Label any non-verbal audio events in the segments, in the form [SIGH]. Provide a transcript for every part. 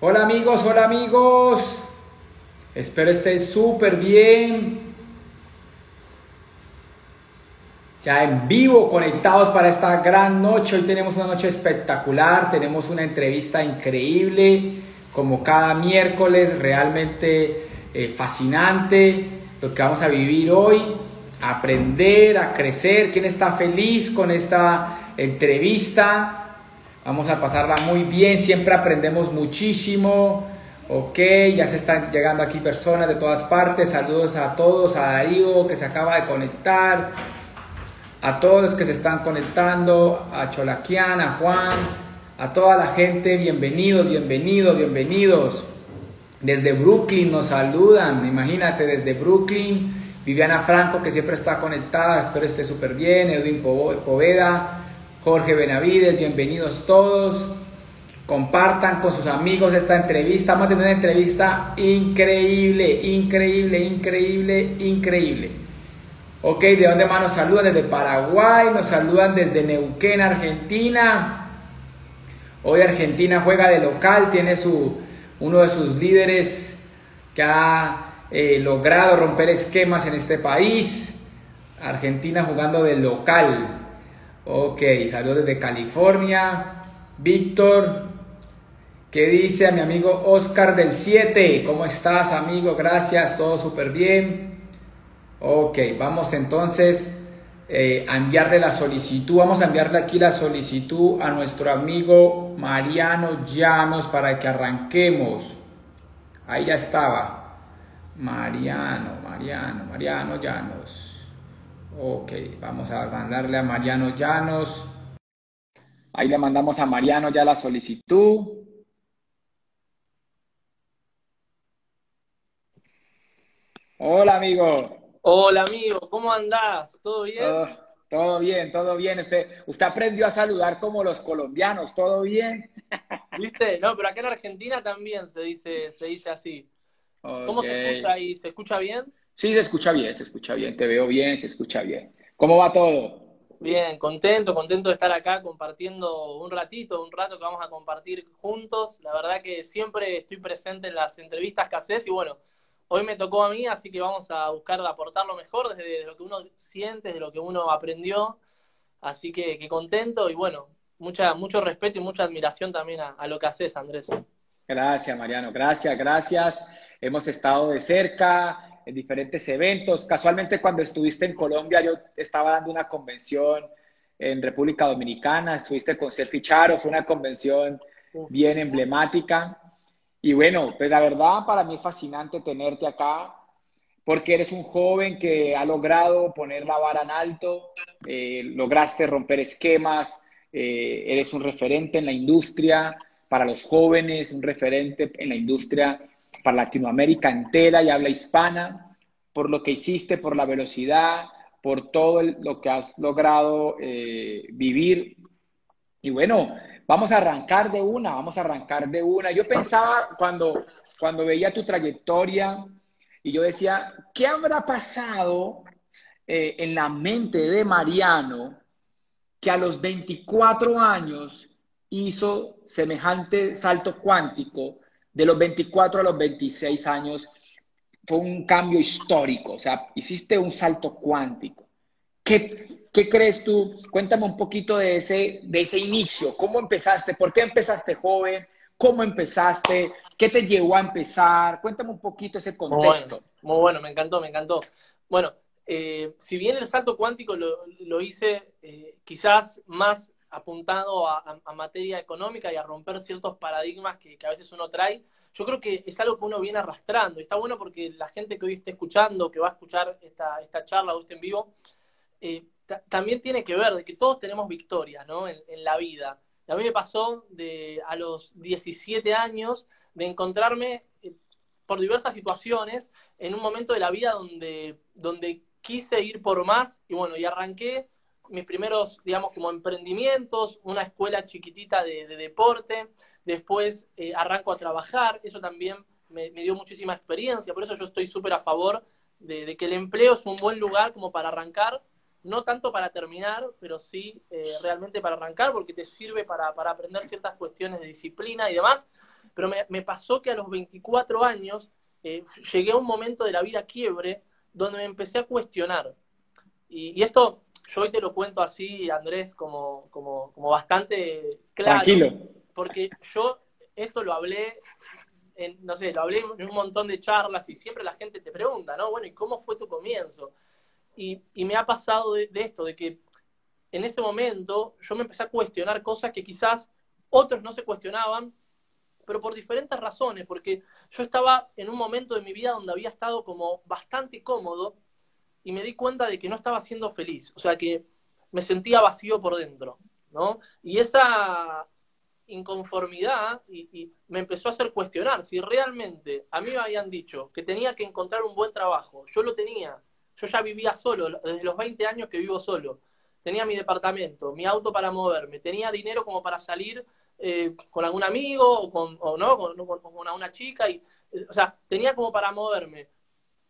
Hola amigos, hola amigos. Espero estén súper bien. Ya en vivo, conectados para esta gran noche. Hoy tenemos una noche espectacular. Tenemos una entrevista increíble, como cada miércoles, realmente eh, fascinante. Lo que vamos a vivir hoy, aprender, a crecer. ¿Quién está feliz con esta entrevista? Vamos a pasarla muy bien, siempre aprendemos muchísimo. Ok, ya se están llegando aquí personas de todas partes. Saludos a todos, a Darío que se acaba de conectar, a todos los que se están conectando, a Cholaquian, a Juan, a toda la gente. Bienvenidos, bienvenidos, bienvenidos. Desde Brooklyn nos saludan, imagínate, desde Brooklyn. Viviana Franco que siempre está conectada, espero esté súper bien. Edwin Poveda. Jorge Benavides, bienvenidos todos. Compartan con sus amigos esta entrevista. Vamos a tener una entrevista increíble, increíble, increíble, increíble. Ok, ¿de dónde más nos saludan? Desde Paraguay, nos saludan desde Neuquén, Argentina. Hoy Argentina juega de local, tiene su, uno de sus líderes que ha eh, logrado romper esquemas en este país. Argentina jugando de local. Ok, saludos desde California. Víctor, ¿qué dice a mi amigo Oscar del 7? ¿Cómo estás, amigo? Gracias, todo súper bien. Ok, vamos entonces eh, a enviarle la solicitud. Vamos a enviarle aquí la solicitud a nuestro amigo Mariano Llanos para que arranquemos. Ahí ya estaba. Mariano, Mariano, Mariano Llanos. Ok, vamos a mandarle a Mariano Llanos. Ahí le mandamos a Mariano ya la solicitud. Hola, amigo. Hola, amigo. ¿Cómo andás? ¿Todo bien? todo bien, todo bien. Usted, usted aprendió a saludar como los colombianos. ¿Todo bien? [LAUGHS] ¿Viste? No, pero acá en Argentina también se dice, se dice así. ¿Cómo se escucha ahí? ¿Se escucha bien? Sí, se escucha bien, se escucha bien, te veo bien, se escucha bien. ¿Cómo va todo? Bien, contento, contento de estar acá compartiendo un ratito, un rato que vamos a compartir juntos. La verdad que siempre estoy presente en las entrevistas que haces y bueno, hoy me tocó a mí, así que vamos a buscar aportar lo mejor desde lo que uno siente, desde lo que uno aprendió. Así que, contento y bueno, mucha, mucho respeto y mucha admiración también a, a lo que haces, Andrés. Gracias, Mariano, gracias, gracias. Hemos estado de cerca, en diferentes eventos. Casualmente cuando estuviste en Colombia, yo estaba dando una convención en República Dominicana, estuviste con Selfie Charo, fue una convención bien emblemática. Y bueno, pues la verdad para mí es fascinante tenerte acá, porque eres un joven que ha logrado poner la vara en alto, eh, lograste romper esquemas, eh, eres un referente en la industria para los jóvenes, un referente en la industria para Latinoamérica entera y habla hispana, por lo que hiciste, por la velocidad, por todo lo que has logrado eh, vivir. Y bueno, vamos a arrancar de una, vamos a arrancar de una. Yo pensaba cuando, cuando veía tu trayectoria y yo decía, ¿qué habrá pasado eh, en la mente de Mariano que a los 24 años hizo semejante salto cuántico de los 24 a los 26 años fue un cambio histórico, o sea, hiciste un salto cuántico. ¿Qué, qué crees tú? Cuéntame un poquito de ese, de ese inicio, ¿cómo empezaste? ¿Por qué empezaste joven? ¿Cómo empezaste? ¿Qué te llevó a empezar? Cuéntame un poquito ese contexto. Muy bueno, me encantó, me encantó. Bueno, eh, si bien el salto cuántico lo, lo hice eh, quizás más apuntado a, materia económica y a romper ciertos paradigmas que, a veces uno trae, yo creo que es algo que uno viene arrastrando. Está bueno porque la gente que hoy esté escuchando, que va a escuchar esta, esta charla o este en vivo, eh, también tiene que ver de que todos tenemos victorias ¿no? en, la vida. a mí me pasó de, a los 17 años de encontrarme eh, por diversas situaciones en un momento de la vida donde, donde quise ir por más y bueno, y arranqué mis primeros, digamos, como emprendimientos, una escuela chiquitita de, deporte, después eh, arranco a trabajar, eso también me, dio muchísima experiencia, por eso yo estoy súper a favor de, que el empleo es un buen lugar como para arrancar, no tanto para terminar, pero sí eh, realmente para arrancar, porque te sirve para, aprender ciertas cuestiones de disciplina y demás. pero me, pasó que a los 24 años eh, llegué a un momento de la vida quiebre donde me empecé a cuestionar. Y, esto yo hoy te lo cuento así, Andrés, como, como, como bastante claro. Tranquilo. Porque yo esto lo hablé no sé, lo hablé en un montón de charlas y siempre la gente te pregunta, ¿no? Bueno, ¿y cómo fue tu comienzo? Y, me ha pasado de, esto, de que en ese momento yo me empecé a cuestionar cosas que quizás otros no se cuestionaban, pero por diferentes razones, porque yo estaba en un momento de mi vida donde había estado como bastante cómodo y me di cuenta de que no estaba siendo feliz, o sea que me sentía vacío por dentro, ¿no? Y esa, inconformidad y, me empezó a hacer cuestionar si realmente a mí me habían dicho que tenía que encontrar un buen trabajo. Yo lo tenía. Yo ya vivía solo, desde los 20 años que vivo solo. Tenía mi departamento, mi auto para moverme, tenía dinero como para salir eh, con algún amigo o con, no, con, una chica. Y, o sea, tenía como para moverme.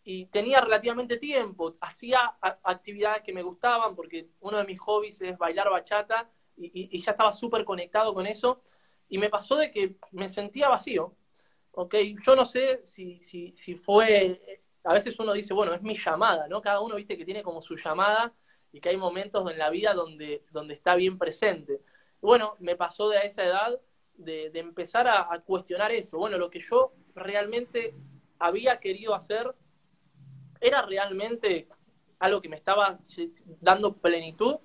Y tenía relativamente tiempo, hacía actividades que me gustaban, porque uno de mis hobbies es bailar bachata, y, ya estaba súper conectado con eso. Y me pasó de que me sentía vacío. ¿ok? Yo no sé si, si, si fue, a veces uno dice, bueno, es mi llamada, ¿no? Cada uno, viste, que tiene como su llamada y que hay momentos en la vida donde, donde está bien presente. Bueno, me pasó de a esa edad de, empezar a, a, cuestionar eso. Bueno, lo que yo realmente había querido hacer era realmente algo que me estaba dando plenitud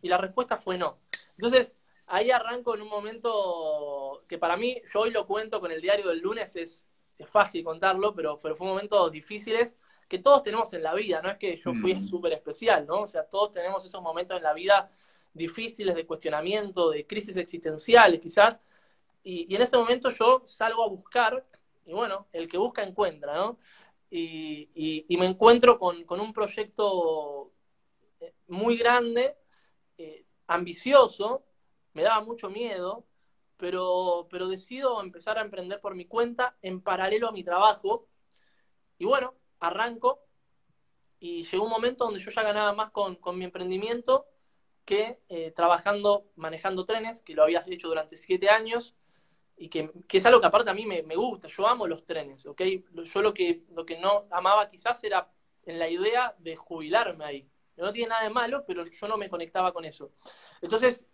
y la respuesta fue no. Entonces, ahí arranco en un momento que para mí, yo hoy lo cuento con el diario del lunes, es, fácil contarlo, pero, pero fue momentos difíciles que todos tenemos en la vida, no es que yo fui mm. súper especial, ¿no? O sea, todos tenemos esos momentos en la vida difíciles de cuestionamiento, de crisis existenciales quizás, y, en ese momento yo salgo a buscar, y bueno, el que busca encuentra, ¿no? Y, me encuentro con, con, un proyecto eh, muy grande eh, ambicioso, me daba mucho miedo, pero, pero decido empezar a emprender por mi cuenta en paralelo a mi trabajo. Y bueno, arranco y llegó un momento donde yo ya ganaba más con, mi emprendimiento que eh, trabajando, manejando trenes, que lo había hecho durante siete años y que, es algo que aparte a mí me, me, gusta, yo amo los trenes, ¿ok? Yo lo que, lo que no amaba quizás era en la idea de jubilarme ahí. No tiene nada de malo, pero yo no me conectaba con eso. Entonces,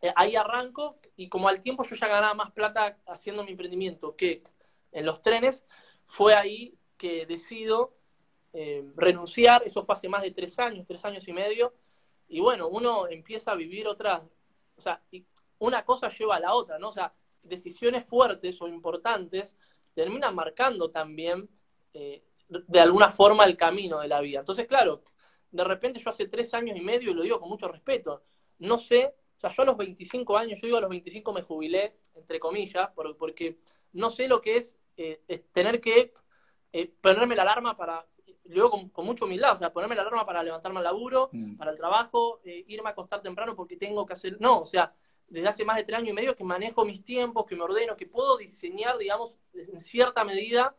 eh, ahí arranco y como al tiempo yo ya ganaba más plata haciendo mi emprendimiento que en los trenes, fue ahí que decido eh, renunciar. Eso fue hace más de tres años, tres años y medio. Y bueno, uno empieza a vivir otras, o sea, una cosa lleva a la otra, ¿no? O sea, decisiones fuertes o importantes terminan marcando también eh, de alguna forma el camino de la vida. Entonces, claro, de repente yo hace tres años y medio, y lo digo con mucho respeto, no sé, o sea, yo a los 25 años, yo digo a los 25 me jubilé, entre comillas, porque no sé lo que es, eh, tener que eh, ponerme la alarma para, lo digo con, mucho humildad, o sea, ponerme la alarma para levantarme al laburo, mm. para el trabajo, eh, irme a acostar temprano porque tengo que hacer, no, o sea, desde hace más de tres años y medio que manejo mis tiempos, que me ordeno, que puedo diseñar, digamos, en cierta medida,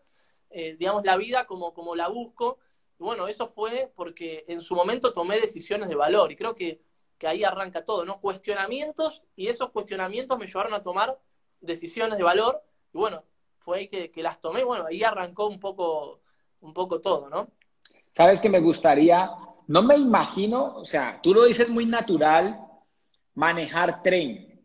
digamos, la vida como, como la busco, bueno, eso fue porque en su momento tomé decisiones de valor y creo que, ahí arranca todo, ¿no? Cuestionamientos y esos cuestionamientos me llevaron a tomar decisiones de valor y bueno, fue ahí que, las tomé, bueno, ahí arrancó un poco, un poco todo, ¿no? Sabes que me gustaría, no me imagino, o sea, tú lo dices muy natural, manejar tren,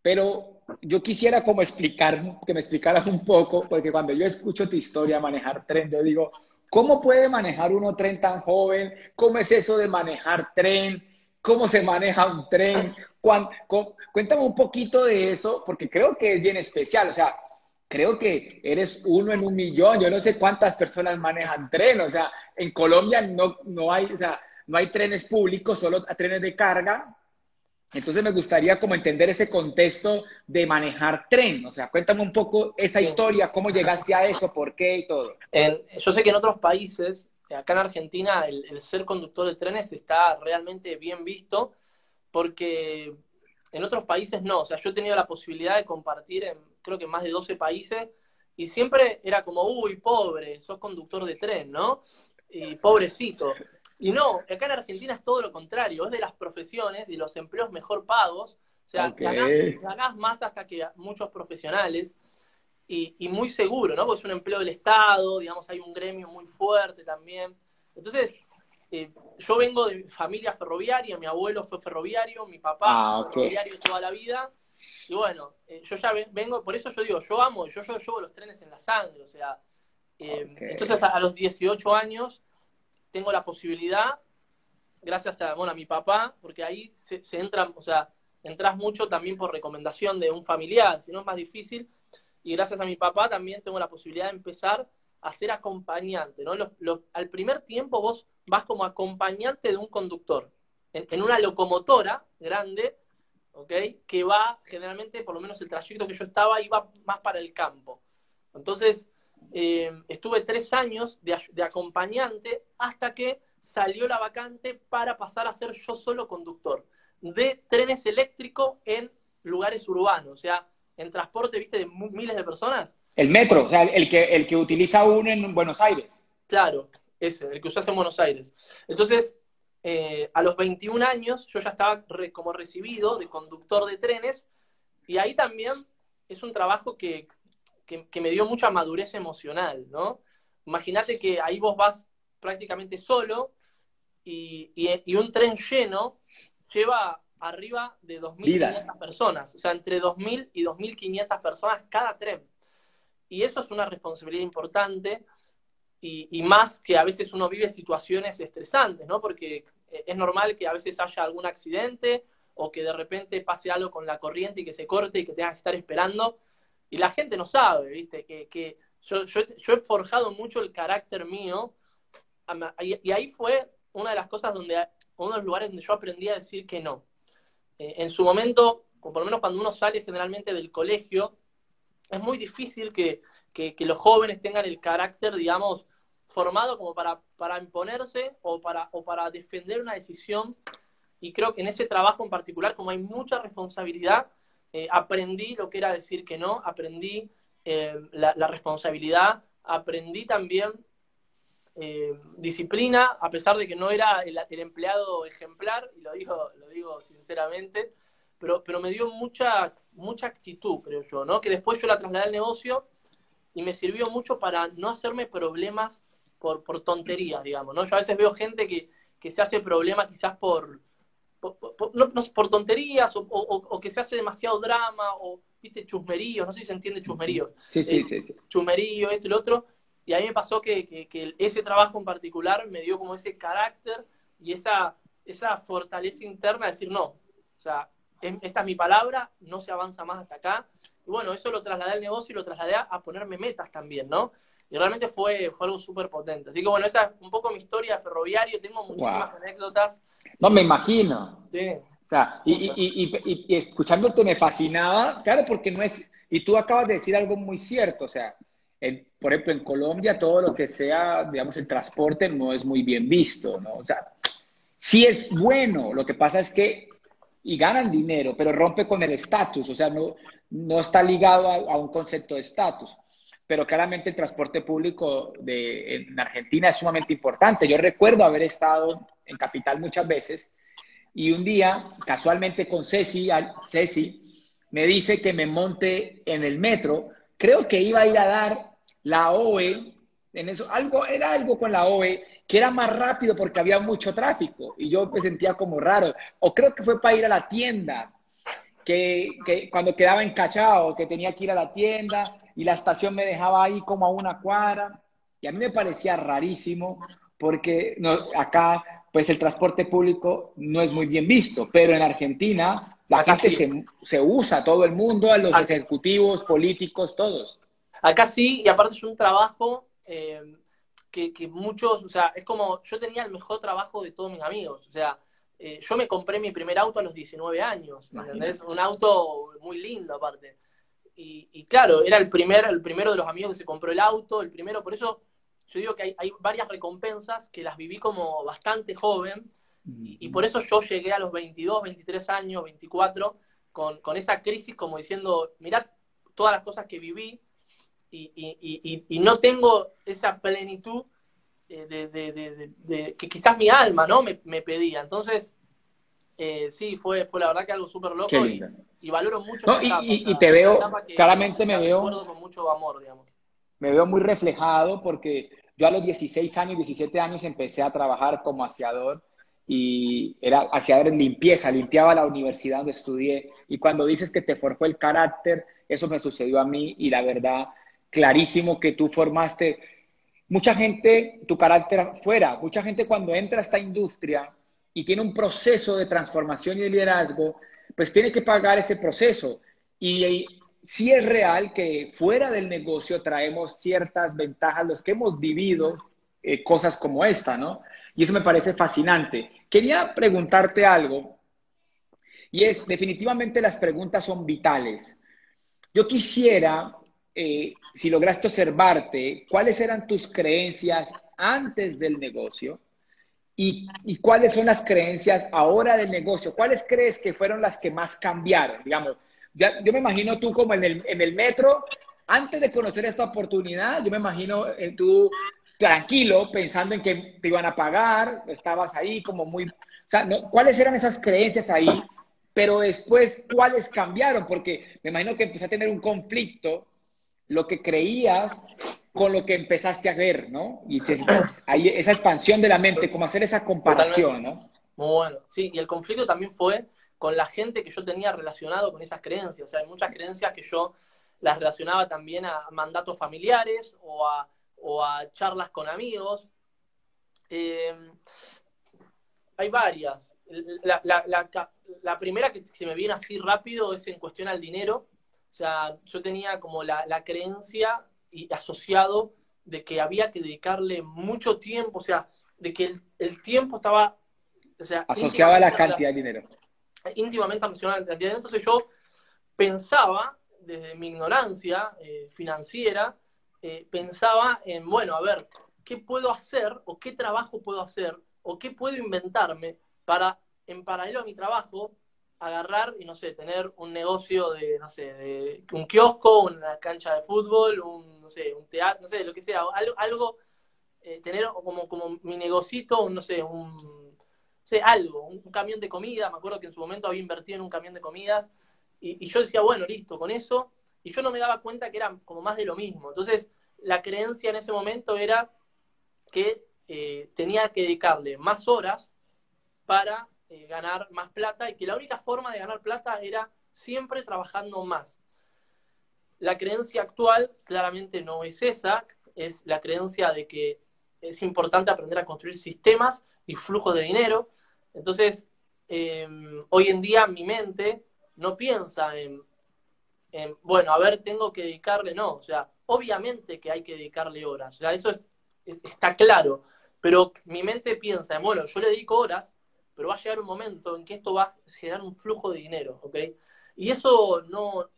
pero yo quisiera como explicar, que me explicaras un poco, porque cuando yo escucho tu historia, manejar tren, yo digo, ¿Cómo puede manejar uno tren tan joven? ¿Cómo es eso de manejar tren? ¿Cómo se maneja un tren? Cuéntame un poquito de eso, porque creo que es bien especial. O sea, creo que eres uno en un millón. Yo no sé cuántas personas manejan tren. O sea, en Colombia no, no, hay, o sea, no hay trenes públicos, solo trenes de carga. Entonces me gustaría como entender ese contexto de manejar tren. O sea, cuéntame un poco esa historia, cómo llegaste a eso, por qué y todo. yo sé que en otros países, acá en Argentina, el, ser conductor de trenes está realmente bien visto porque en otros países no. O sea, yo he tenido la posibilidad de compartir en creo que más de 12 países y siempre era como, uy, pobre, sos conductor de tren, ¿no? Y pobrecito. Y no, acá en Argentina es todo lo contrario, es de las profesiones, de los empleos mejor pagos, o sea, ganás, más hasta que muchos profesionales. y, muy seguro, ¿no? Porque es un empleo del Estado, digamos, hay un gremio muy fuerte también. Entonces, eh, yo vengo de familia ferroviaria, mi abuelo fue ferroviario, mi papá ah, fue ferroviario toda la vida. Y bueno, eh, yo ya vengo, por eso yo digo, yo amo, yo, yo llevo los trenes en la sangre, o sea, eh, entonces a, los 18 años tengo la posibilidad, gracias a, bueno, a mi papá, porque ahí se, entran, o sea, entras mucho también por recomendación de un familiar, si no es más difícil, y gracias a mi papá también tengo la posibilidad de empezar a ser acompañante, ¿no? al primer tiempo vos vas como acompañante de un conductor, en, una locomotora grande, ¿ok? Que va generalmente, por lo menos el trayecto que yo estaba, iba más para el campo. Entonces, eh, estuve tres años de, de acompañante hasta que salió la vacante para pasar a ser yo solo conductor de trenes eléctricos en lugares urbanos, o sea, en transporte, viste, de miles de personas. El metro, o sea, el que, el que utiliza uno en Buenos Aires. Claro, ese, el que usas en Buenos Aires. Entonces, eh, a los 21 años yo ya estaba como recibido de conductor de trenes y ahí también es un trabajo que, me dio mucha madurez emocional, ¿no? Imagínate que ahí vos vas prácticamente solo y, y un tren lleno lleva arriba de 2.500 personas, o sea, entre 2.000 y 2.500 personas cada tren. Y eso es una responsabilidad importante y, más que a veces uno vive situaciones estresantes, ¿no? Porque es normal que a veces haya algún accidente o que de repente pase algo con la corriente y que se corte y que tengas que estar esperando. Y la gente no sabe, ¿viste? Que, yo, he forjado mucho el carácter mío y ahí fue una de las cosas donde, uno de los lugares donde yo aprendí a decir que no eh, en su momento, por lo menos cuando uno sale generalmente del colegio, es muy difícil que, los jóvenes tengan el carácter, digamos, formado como para, para imponerse o para, o para defender una decisión. Y creo que en ese trabajo en particular, como hay mucha responsabilidad, eh, aprendí lo que era decir que no, aprendí eh, la, responsabilidad, aprendí también eh, disciplina, a pesar de que no era el, empleado ejemplar, y lo digo, lo digo sinceramente, pero, pero me dio mucha, mucha actitud, creo yo, ¿no? Que después yo la trasladé al negocio y me sirvió mucho para no hacerme problemas por, por tonterías, digamos, ¿no? Yo a veces veo gente que, se hace problemas quizás por, por, no, por tonterías o, que se hace demasiado drama o, viste, chusmeríos, no sé si se entiende chusmeríos. Sí, sí, sí, sí. Chusmerío, esto y lo otro. Y a mí me pasó que, ese trabajo en particular me dio como ese carácter y esa, esa fortaleza interna de decir, no, o sea, esta es mi palabra, no se avanza más hasta acá. Y bueno, eso lo trasladé al negocio y lo trasladé a ponerme metas también, ¿no? Y realmente fue, fue algo súper potente. Así que bueno, esa es un poco mi historia de ferroviario. Tengo muchísimas anécdotas. No, me imagino. Sí. O sea, y, y, y, y, escuchándote me fascinaba, claro, porque no es, y tú acabas de decir algo muy cierto, o sea, por ejemplo, en Colombia todo lo que sea, digamos, el transporte no es muy bien visto, ¿no? O sea, sí es bueno, lo que pasa es que, y ganan dinero, pero rompe con el estatus, o sea, no, no está ligado a, un concepto de estatus. Pero claramente el transporte público de, en Argentina es sumamente importante. Yo recuerdo haber estado en Capital muchas veces y un día, casualmente con Ceci, Ceci me dice que me monte en el metro creo que iba a ir a dar la OE, en eso, algo, era algo con la OE que era más rápido porque había mucho tráfico y yo me sentía como raro. O creo que fue para ir a la tienda, que, que cuando quedaba encachado, que tenía que ir a la tienda y la estación me dejaba ahí como a una cuadra. Y a mí me parecía rarísimo porque no, acá pues el transporte público no es muy bien visto, pero en Argentina la gente se, se, usa, todo el mundo, a los ejecutivos, políticos, todos. Acá sí, y aparte es un trabajo eh, que, que, muchos, o sea, es como, yo tenía el mejor trabajo de todos mis amigos, o sea, eh, yo me compré mi primer auto a los 19 años, ¿entendés? Un auto muy lindo aparte. Y, y, claro, era el, primer, el primero de los amigos que se compró el auto, el primero, por eso yo digo que hay, varias recompensas que las viví como bastante joven, y, por eso yo llegué a los 22, 23 años, 24, con, con esa crisis como diciendo, mirad todas las cosas que viví y, y no tengo esa plenitud eh, de, que quizás mi alma ¿no? me, me pedía. Entonces, Eh, sí, fue, fue la verdad que algo súper loco y, y, valoro mucho. No, y, y, te veo, claramente me veo. Con mucho amor, digamos. Me veo muy reflejado porque yo a los 16 años, 17 años empecé a trabajar como aseador y era aseador en limpieza, limpiaba la universidad donde estudié. Y cuando dices que te forjó el carácter, eso me sucedió a mí y la verdad, clarísimo que tú formaste. Mucha gente, tu carácter fuera, mucha gente cuando entra a esta industria y tiene un proceso de transformación y de liderazgo, pues tiene que pagar ese proceso. Y sí es real que fuera del negocio traemos ciertas ventajas, los que hemos vivido eh, cosas como esta, ¿no? Y eso me parece fascinante. Quería preguntarte algo, y es, definitivamente las preguntas son vitales. Yo quisiera, eh, si lograste observarte, cuáles eran tus creencias antes del negocio y, y, cuáles son las creencias ahora del negocio. ¿Cuáles crees que fueron las que más cambiaron? Digamos, yo me imagino tú como en el, en el metro, antes de conocer esta oportunidad, yo me imagino eh, tú tranquilo, pensando en que te iban a pagar, estabas ahí como muy... O sea, ¿cuáles eran esas creencias ahí? Pero después, ¿cuáles cambiaron? Porque me imagino que empecé a tener un conflicto, lo que creías con lo que empezaste a ver, ¿no? Y ahí, esa expansión de la mente, como hacer esa comparación, ¿no? Muy bueno, sí, y el conflicto también fue con la gente que yo tenía relacionado con esas creencias. O sea, hay muchas creencias que yo las relacionaba también a mandatos familiares o a, charlas con amigos. Eh, hay varias. La, la, primera que se me viene así rápido es en cuestión al dinero. O sea, yo tenía como la, creencia y asociado de que había que dedicarle mucho tiempo, o sea, de que el, tiempo estaba... O sea, asociado a la cantidad de dinero íntimamente relacionada al dinero. Entonces yo pensaba, desde mi ignorancia eh, financiera, eh, pensaba en, bueno, a ver, ¿qué puedo hacer o qué trabajo puedo hacer o qué puedo inventarme para, en paralelo a mi trabajo, agarrar y, no sé, tener un negocio de, no sé, de un kiosco, una cancha de fútbol, un, no sé, un teatro, no sé, lo que sea, algo, algo eh, tener como, como mi negocito, no sé, un sé, algo, un, camión de comida, me acuerdo que en su momento había invertido en un camión de comidas, y, yo decía, bueno, listo, con eso, y yo no me daba cuenta que era como más de lo mismo. Entonces, la creencia en ese momento era que eh, tenía que dedicarle más horas para eh, ganar más plata y que la única forma de ganar plata era siempre trabajando más. La creencia actual claramente no es esa, es la creencia de que es importante aprender a construir sistemas y flujos de dinero, entonces, em, hoy en día mi mente no piensa en, bueno, a ver, tengo que dedicarle, no, o sea, obviamente que hay que dedicarle horas, o sea, eso está claro, pero mi mente piensa en, bueno, yo le dedico horas, pero va a llegar un momento en que esto va a generar un flujo de dinero, ¿ok? Y eso no,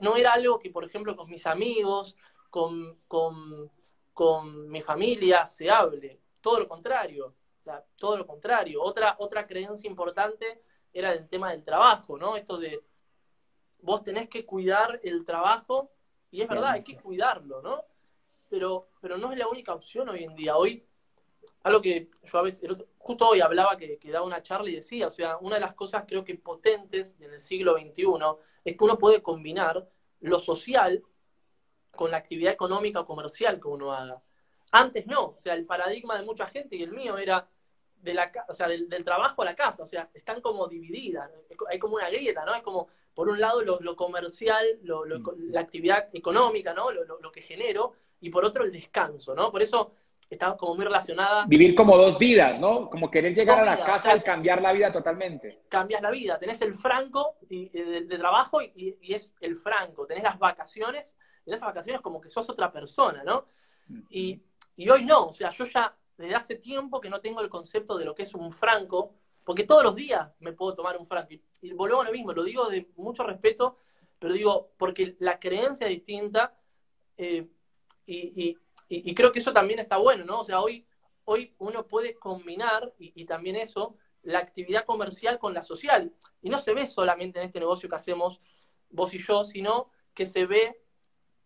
no era algo que, por ejemplo, con mis amigos, con, con, con mi familia se hable, todo lo contrario o sea, todo lo contrario. Otra, otra creencia importante era el tema del trabajo, ¿no? Esto de vos tenés que cuidar el trabajo, y es verdad, hay que cuidarlo, ¿no? Pero, pero no es la única opción hoy en día. Hoy, algo que yo a veces, justo hoy hablaba que, que daba una charla y decía, o sea, una de las cosas creo que potentes en el siglo XXI es que uno puede combinar lo social con la actividad económica o comercial que uno haga. Antes no, o sea, el paradigma de mucha gente y el mío era de la, o sea, del, trabajo a la casa, o sea, están como divididas, hay como una grieta, ¿no? Es como, por un lado, lo, comercial, lo, mm. la actividad económica, ¿no? Lo, que genero, y por otro, el descanso, ¿no? Por eso está como muy relacionada. Vivir como dos vidas, ¿no? Como querer llegar a la casa y cambiar la vida totalmente. Cambias la vida, tenés el franco de, trabajo y, es el franco, tenés las vacaciones, en esas vacaciones como que sos otra persona, ¿no? Y, y hoy no, o sea, yo ya desde hace tiempo que no tengo el concepto de lo que es un franco, porque todos los días me puedo tomar un franco. Y, volvemos a lo mismo, lo digo de mucho respeto, pero digo, porque la creencia es distinta eh, y, creo que eso también está bueno, ¿no? O sea, hoy, hoy uno puede combinar, y, también eso, la actividad comercial con la social. Y no se ve solamente en este negocio que hacemos vos y yo, sino que se ve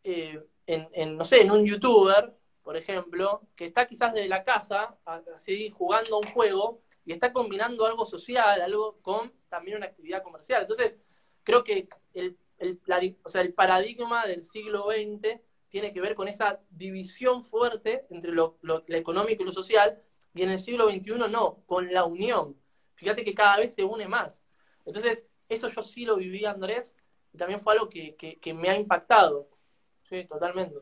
eh, en, en, no sé, en un youtuber por ejemplo, que está quizás desde la casa, así jugando un juego, y está combinando algo social, algo con también una actividad comercial. Entonces, creo que el, el, o sea, el paradigma del siglo XX tiene que ver con esa división fuerte entre lo, lo, económico y lo social, y en el siglo XXI no, con la unión. Fíjate que cada vez se une más. Entonces, eso yo sí lo viví, Andrés, y también fue algo que, que, me ha impactado. Sí, totalmente.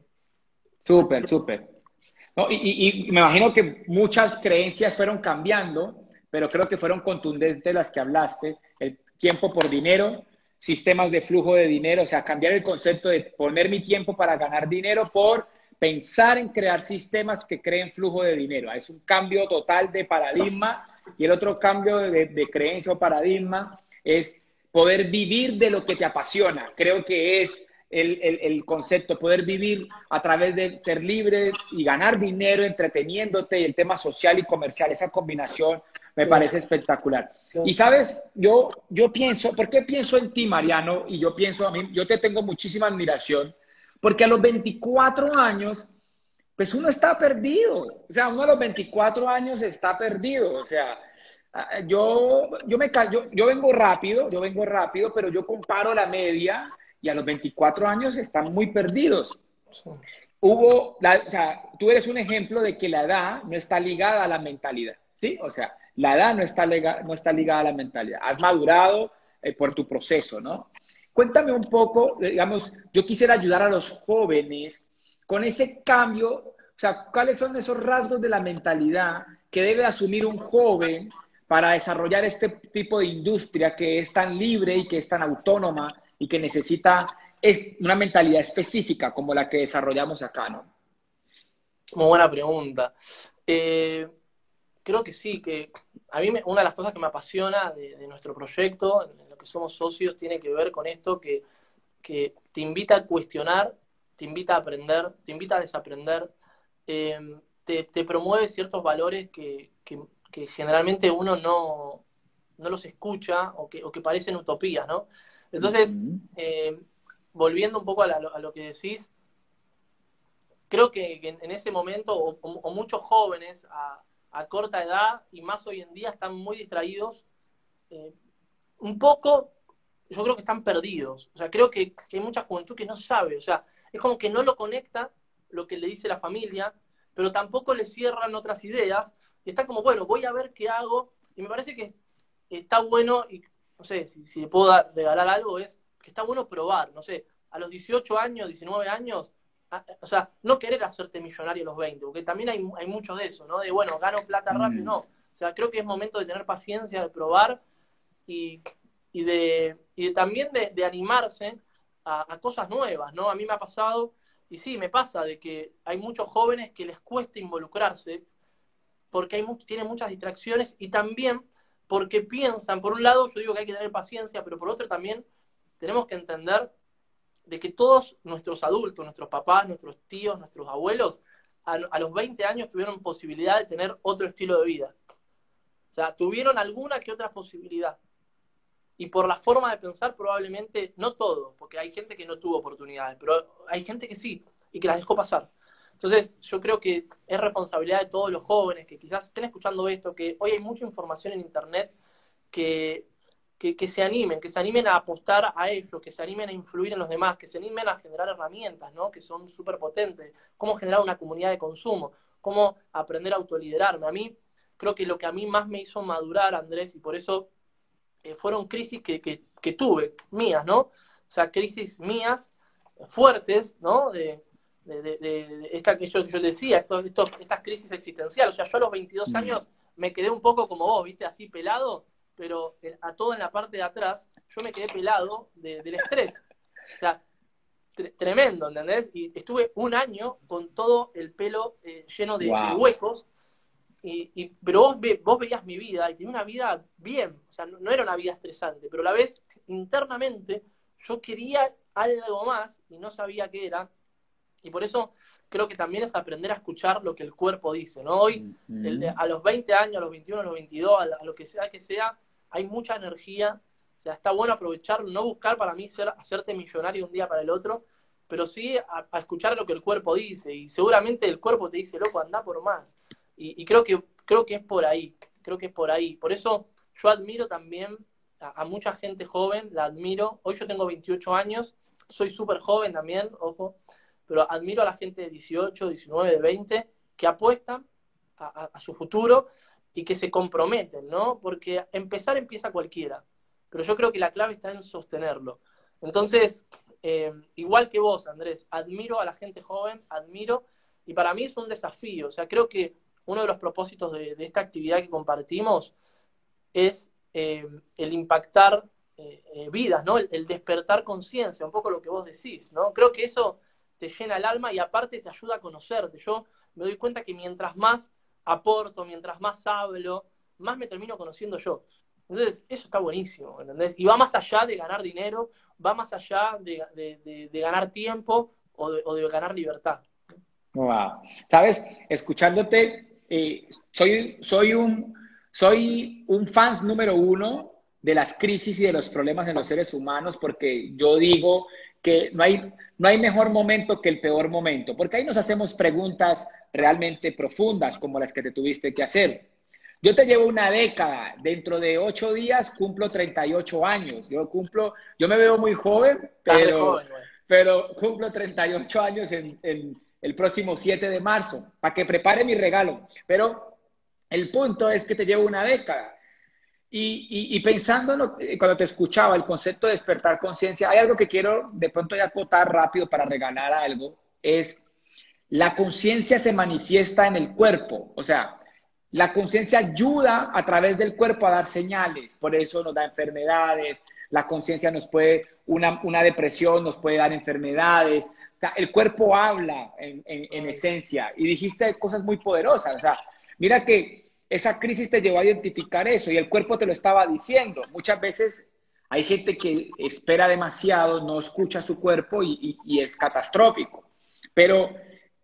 Súper, súper. No, y, y, me imagino que muchas creencias fueron cambiando, pero creo que fueron contundentes las que hablaste. El tiempo por dinero, sistemas de flujo de dinero, o sea, cambiar el concepto de poner mi tiempo para ganar dinero por pensar en crear sistemas que creen flujo de dinero. Es un cambio total de paradigma y el otro cambio de, creencia o paradigma es poder vivir de lo que te apasiona. Creo que es el, el, el, concepto, poder vivir a través de ser libre y ganar dinero entreteniéndote y el tema social y comercial, esa combinación me parece espectacular. Y sabes, yo, yo pienso, ¿por qué pienso en ti, Mariano? Y yo pienso a mí, yo te tengo muchísima admiración, porque a los 24 años, pues uno está perdido. O sea, uno a los 24 años está perdido. O sea, yo, yo, me, yo, yo vengo rápido, yo vengo rápido, pero yo comparo la media y a los 24 años están muy perdidos. Hubo, o sea, tú eres un ejemplo de que la edad no está ligada a la mentalidad, ¿sí? O sea, la edad no está, no está ligada a la mentalidad. Has madurado eh, por tu proceso, ¿no? Cuéntame un poco, digamos, yo quisiera ayudar a los jóvenes con ese cambio, o sea, ¿cuáles son esos rasgos de la mentalidad que debe asumir un joven para desarrollar este tipo de industria que es tan libre y que es tan autónoma y que necesita una mentalidad específica como la que desarrollamos acá, ¿no? Muy buena pregunta. Eh, creo que sí, que a mí una de las cosas que me apasiona de, nuestro proyecto, en lo que somos socios, tiene que ver con esto que, te invita a cuestionar, te invita a aprender, te invita a desaprender, eh, te, promueve ciertos valores que, generalmente uno no, los escucha o que, o que parecen utopías, ¿no? Entonces, eh, volviendo un poco a, lo que decís, creo que, en, ese momento, o, muchos jóvenes a, corta edad y más hoy en día están muy distraídos, eh, un poco, yo creo que están perdidos. O sea, creo que, hay mucha juventud que no sabe, o sea, es como que no lo conecta lo que le dice la familia, pero tampoco le cierran otras ideas, y está como, bueno, voy a ver qué hago, y me parece que está bueno, y no sé, si, si le puedo regalar algo, es que está bueno probar, no sé, a los 18 años, 19 años, o sea, no querer hacerte millonario a los 20, porque también hay, hay mucho de eso, ¿no? De, bueno, gano plata mm. rápido, no. O sea, creo que es momento de tener paciencia, de probar y, y, de, y también de, animarse a, cosas nuevas, ¿no? A mí me ha pasado, y sí, me pasa, de que hay muchos jóvenes que les cuesta involucrarse porque hay, tienen muchas distracciones y también porque piensan, por un lado yo digo que hay que tener paciencia, pero por otro también tenemos que entender de que todos nuestros adultos, nuestros papás, nuestros tíos, nuestros abuelos, a, los 20 años tuvieron posibilidad de tener otro estilo de vida. O sea, tuvieron alguna que otra posibilidad. Y por la forma de pensar, probablemente, no todos, porque hay gente que no tuvo oportunidades, pero hay gente que sí, y que las dejó pasar. Entonces, yo creo que es responsabilidad de todos los jóvenes que quizás estén escuchando esto, que hoy hay mucha información en Internet, que, que, se animen, que se animen a apostar a ello, que se animen a influir en los demás, que se animen a generar herramientas, ¿no? Que son súper potentes. Cómo generar una comunidad de consumo, cómo aprender a autoliderarme. A mí, creo que lo que a mí más me hizo madurar, Andrés, y por eso eh, fueron crisis que, que, tuve, mías, ¿no? O sea, crisis mías fuertes, ¿no? De, de, esta que yo, yo decía, estas crisis existenciales. O sea, yo a los 22 mm. años me quedé un poco como vos, ¿viste? Así pelado, pero a todo en la parte de atrás, yo me quedé pelado del estrés. O sea, tremendo, ¿entendés? Y estuve un año con todo el pelo eh, lleno de, huecos. Y, pero vos, vos veías mi vida y tenía una vida bien, o sea, no, no, era una vida estresante, pero a la vez internamente yo quería algo más y no sabía qué era. Y por eso creo que también es aprender a escuchar lo que el cuerpo dice, ¿no? Hoy, a los 20 años, a los 21, a los 22, a, lo que sea que sea, hay mucha energía. O sea, está bueno aprovechar, no buscar para mí ser, hacerte millonario un día para el otro, pero sí a, escuchar lo que el cuerpo dice. Y seguramente el cuerpo te dice, loco, anda por más. Y, creo que creo que es por ahí, creo que es por ahí. Por eso yo admiro también a, mucha gente joven, la admiro. Hoy yo tengo 28 años, soy súper joven también, ojo, pero admiro a la gente de 18, 19, de 20 que apuestan a, su futuro y que se comprometen, ¿no? Porque empezar empieza cualquiera, pero yo creo que la clave está en sostenerlo. Entonces, eh, igual que vos, Andrés, admiro a la gente joven, admiro, y para mí es un desafío. O sea, creo que uno de los propósitos de, esta actividad que compartimos es eh, el impactar eh, vidas, ¿no? El, despertar conciencia, un poco lo que vos decís, ¿no? Creo que eso te llena el alma y aparte te ayuda a conocerte. Yo me doy cuenta que mientras más aporto, mientras más hablo, más me termino conociendo yo. Entonces, eso está buenísimo, ¿entendés? Y va más allá de ganar dinero, va más allá de, ganar tiempo o, de, ganar libertad. Wow. Sabes, escuchándote, eh, soy, soy, un, soy un fans número uno de las crisis y de los problemas en los seres humanos, porque yo digo que no hay, no hay mejor momento que el peor momento, porque ahí nos hacemos preguntas realmente profundas como las que te tuviste que hacer. Yo te llevo una década, dentro de ocho días cumplo 38 años. Yo cumplo, yo me veo muy joven, pero, pero cumplo 38 años en, el próximo 7 de marzo, para que prepare mi regalo. Pero el punto es que te llevo una década. Y, pensando en cuando te escuchaba el concepto de despertar conciencia, hay algo que quiero de pronto ya acotar rápido para regalar algo, es la conciencia se manifiesta en el cuerpo, o sea, la conciencia ayuda a través del cuerpo a dar señales, por eso nos da enfermedades, la conciencia nos puede, una, una, depresión nos puede dar enfermedades, el cuerpo habla en, en, esencia y dijiste cosas muy poderosas, o sea, mira que esa crisis te llevó a identificar eso y el cuerpo te lo estaba diciendo. Muchas veces hay gente que espera demasiado, no escucha su cuerpo y, y es catastrófico, pero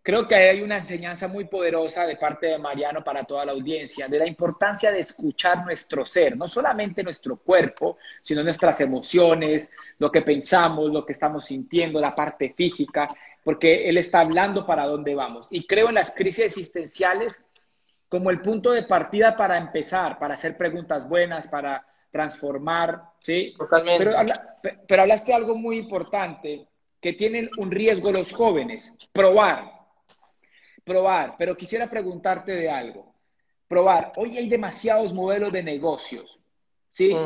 Creo que hay una enseñanza muy poderosa de parte de Mariano para toda la audiencia, de la importancia de escuchar nuestro ser, no solamente nuestro cuerpo, sino nuestras emociones, lo que pensamos, lo que estamos sintiendo, la parte física, porque él está hablando para dónde vamos. Y creo en las crisis existenciales como el punto de partida para empezar, para hacer preguntas buenas, para transformar, ¿sí? Totalmente. Pero, pero hablaste algo muy importante, que tienen un riesgo los jóvenes, probar probar, pero quisiera preguntarte de algo. Probar, hoy hay demasiados modelos de negocios, ¿sí? Mm.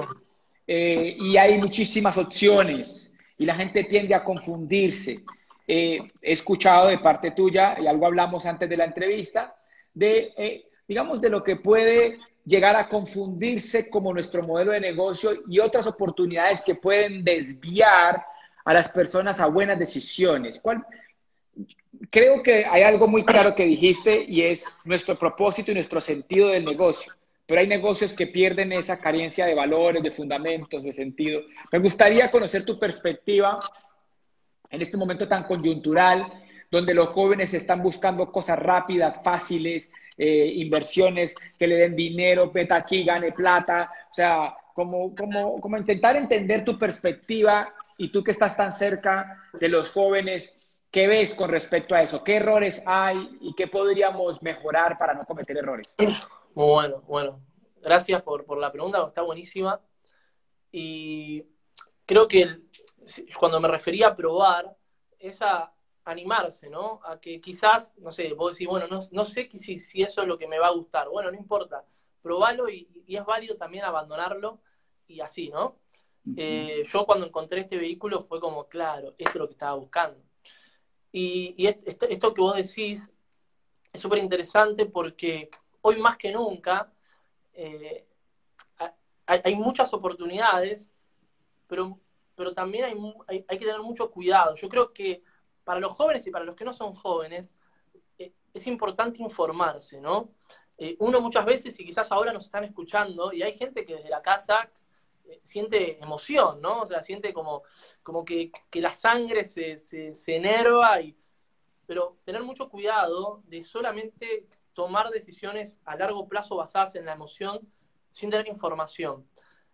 Eh, y hay muchísimas opciones y la gente tiende a confundirse. Eh, he escuchado de parte tuya, y algo hablamos antes de la entrevista, de, eh, digamos, de lo que puede llegar a confundirse como nuestro modelo de negocio y otras oportunidades que pueden desviar a las personas a buenas decisiones. ¿Cuál, creo que hay algo muy claro que dijiste y es nuestro propósito y nuestro sentido del negocio. Pero hay negocios que pierden esa carencia de valores, de fundamentos, de sentido. Me gustaría conocer tu perspectiva en este momento tan coyuntural, donde los jóvenes están buscando cosas rápidas, fáciles, eh, inversiones que le den dinero, peta aquí, gane plata. O sea, como, como, como intentar entender tu perspectiva y tú que estás tan cerca de los jóvenes, ¿Qué ves con respecto a eso? ¿Qué errores hay y qué podríamos mejorar para no cometer errores? Bueno, bueno. Gracias por, la pregunta, está buenísima. Y creo que cuando me refería a probar, es a animarse, ¿no? A que quizás, no sé, vos decís, bueno, no, sé si, si, eso es lo que me va a gustar. Bueno, no importa, probalo y, es válido también abandonarlo y así, ¿no? Eh, yo cuando encontré este vehículo fue como, claro, esto es lo que estaba buscando. Y, esto, que vos decís es súper interesante porque hoy más que nunca eh, hay, muchas oportunidades, pero, pero también hay, hay, que tener mucho cuidado. Yo creo que para los jóvenes y para los que no son jóvenes eh, es importante informarse, ¿no? Eh, uno muchas veces, y quizás ahora nos están escuchando, y hay gente que desde la casa siente emoción, ¿no? O sea, siente como, como que, la sangre se, se, enerva, y, pero tener mucho cuidado de solamente tomar decisiones a largo plazo basadas en la emoción sin tener información.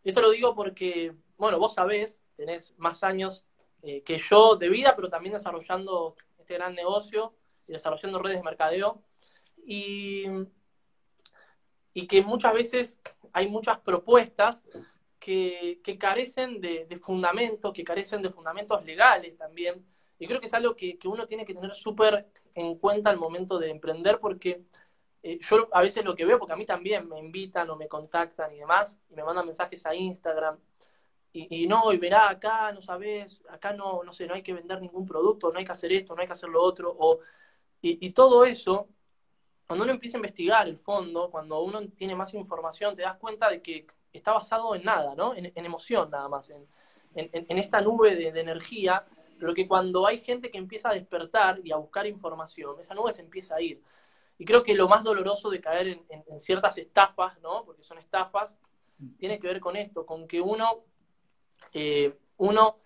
Esto lo digo porque, bueno, vos sabés, tenés más años eh, que yo de vida, pero también desarrollando este gran negocio y desarrollando redes de mercadeo. Y y que muchas veces hay muchas propuestas que, carecen de, fundamentos, que carecen de fundamentos legales también. Y creo que es algo que, uno tiene que tener súper en cuenta al momento de emprender, porque eh, yo a veces lo que veo, porque a mí también me invitan o me contactan y demás, y me mandan mensajes a Instagram, y, no, y verá, acá no sabes, acá no, no sé, no hay que vender ningún producto, no hay que hacer esto, no hay que hacer lo otro, o, y, y todo eso cuando uno empieza a investigar el fondo, cuando uno tiene más información, te das cuenta de que está basado en nada, ¿no? En, emoción nada más, en, esta nube de, energía, pero que cuando hay gente que empieza a despertar y a buscar información, esa nube se empieza a ir. Y creo que lo más doloroso de caer en, ciertas estafas, ¿no? Porque son estafas, tiene que ver con esto, con que uno, eh, uno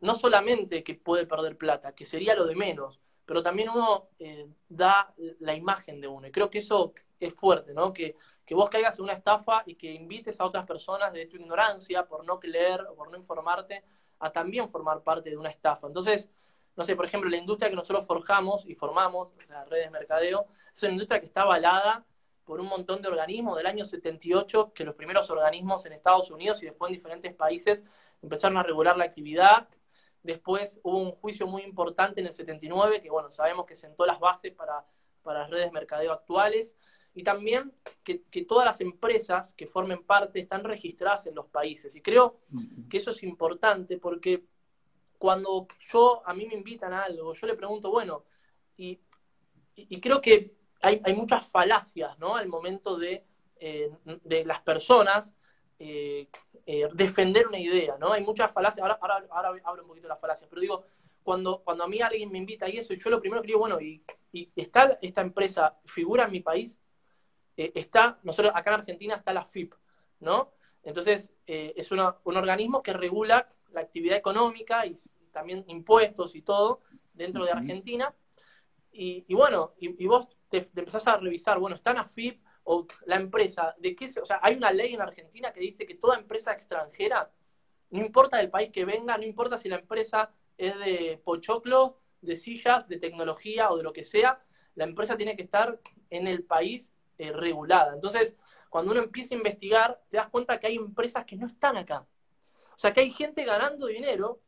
no solamente que puede perder plata, que sería lo de menos, pero también uno eh, da la imagen de uno. Y creo que eso es fuerte, ¿no? Que, que, vos caigas en una estafa y que invites a otras personas de tu ignorancia por no leer o por no informarte a también formar parte de una estafa. Entonces, no sé, por ejemplo, la industria que nosotros forjamos y formamos, las redes de mercadeo, es una industria que está avalada por un montón de organismos del año 78, que los primeros organismos en Estados Unidos y después en diferentes países empezaron a regular la actividad Después hubo un juicio muy importante en el 79, que bueno, sabemos que sentó las bases para, para las redes de mercadeo actuales. Y también que, todas las empresas que formen parte están registradas en los países. Y creo que eso es importante porque cuando yo, a mí me invitan a algo, yo le pregunto, bueno, y, y, creo que hay, hay, muchas falacias, ¿no? Al momento de, eh, de las personas eh, eh, defender una idea, ¿no? Hay muchas falacias, ahora, ahora, ahora, hablo un poquito de las falacias, pero digo, cuando, cuando a mí alguien me invita y eso, yo lo primero que digo, bueno, y, está esta empresa, figura en mi país, eh, está, nosotros acá en Argentina está la FIP, ¿no? Entonces, es un organismo que regula la actividad económica y también impuestos y todo dentro de Argentina. Y, bueno, y, vos te, te, empezás a revisar, bueno, está en la FIP, o la empresa, de qué o sea, hay una ley en Argentina que dice que toda empresa extranjera, no importa del país que venga, no importa si la empresa es de pochoclos, de sillas, de tecnología o de lo que sea, la empresa tiene que estar en el país eh, regulada. Entonces, cuando uno empieza a investigar, te das cuenta que hay empresas que no están acá. O sea, que hay gente ganando dinero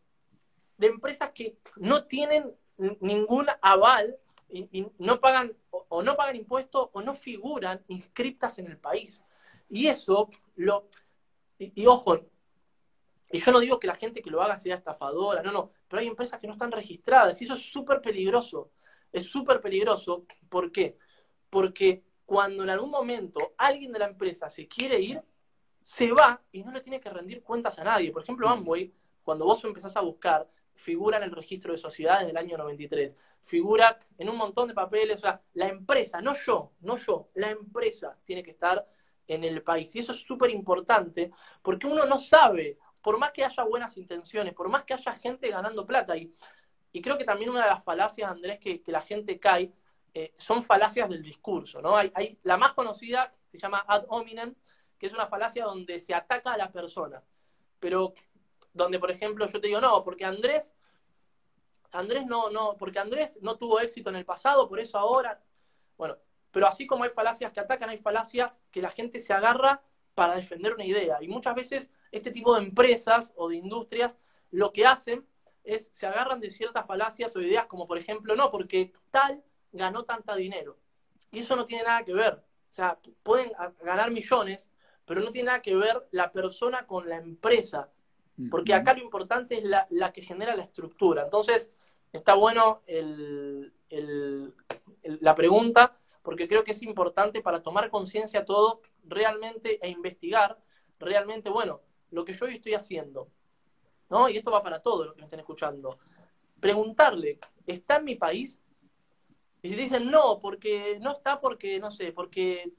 de empresas que no tienen ningún aval y, no pagan o, no pagan impuestos o no figuran inscriptas en el país. Y eso, lo, y, ojo, y yo no digo que la gente que lo haga sea estafadora, no, no, pero hay empresas que no están registradas y eso es súper peligroso. Es súper peligroso. ¿Por qué? Porque cuando en algún momento alguien de la empresa se quiere ir, se va y no le tiene que rendir cuentas a nadie. Por ejemplo, Amway, cuando vos empezás a buscar, figura en el registro de sociedades del año 93, figura en un montón de papeles, o sea, la empresa, no yo, no yo, la empresa tiene que estar en el país. Y eso es súper importante porque uno no sabe, por más que haya buenas intenciones, por más que haya gente ganando plata, y, y creo que también una de las falacias, Andrés, que, la gente cae, eh, son falacias del discurso, ¿no? Hay, hay, la más conocida se llama ad hominem, que es una falacia donde se ataca a la persona. Pero donde, por ejemplo, yo te digo, no, porque Andrés, Andrés no, no, porque Andrés no tuvo éxito en el pasado, por eso ahora, bueno, pero así como hay falacias que atacan, hay falacias que la gente se agarra para defender una idea. Y muchas veces este tipo de empresas o de industrias lo que hacen es se agarran de ciertas falacias o ideas como por ejemplo, no, porque tal ganó tanta dinero. Y eso no tiene nada que ver. O sea, pueden ganar millones, pero no tiene nada que ver la persona con la empresa. Porque acá lo importante es la, que genera la estructura. Entonces, está bueno la pregunta, porque creo que es importante para tomar conciencia todos realmente e investigar realmente, bueno, lo que yo hoy estoy haciendo. ¿no? Y esto va para todos los que me estén escuchando. Preguntarle, ¿está en mi país? Y si dicen no, porque no está porque, no sé, porque...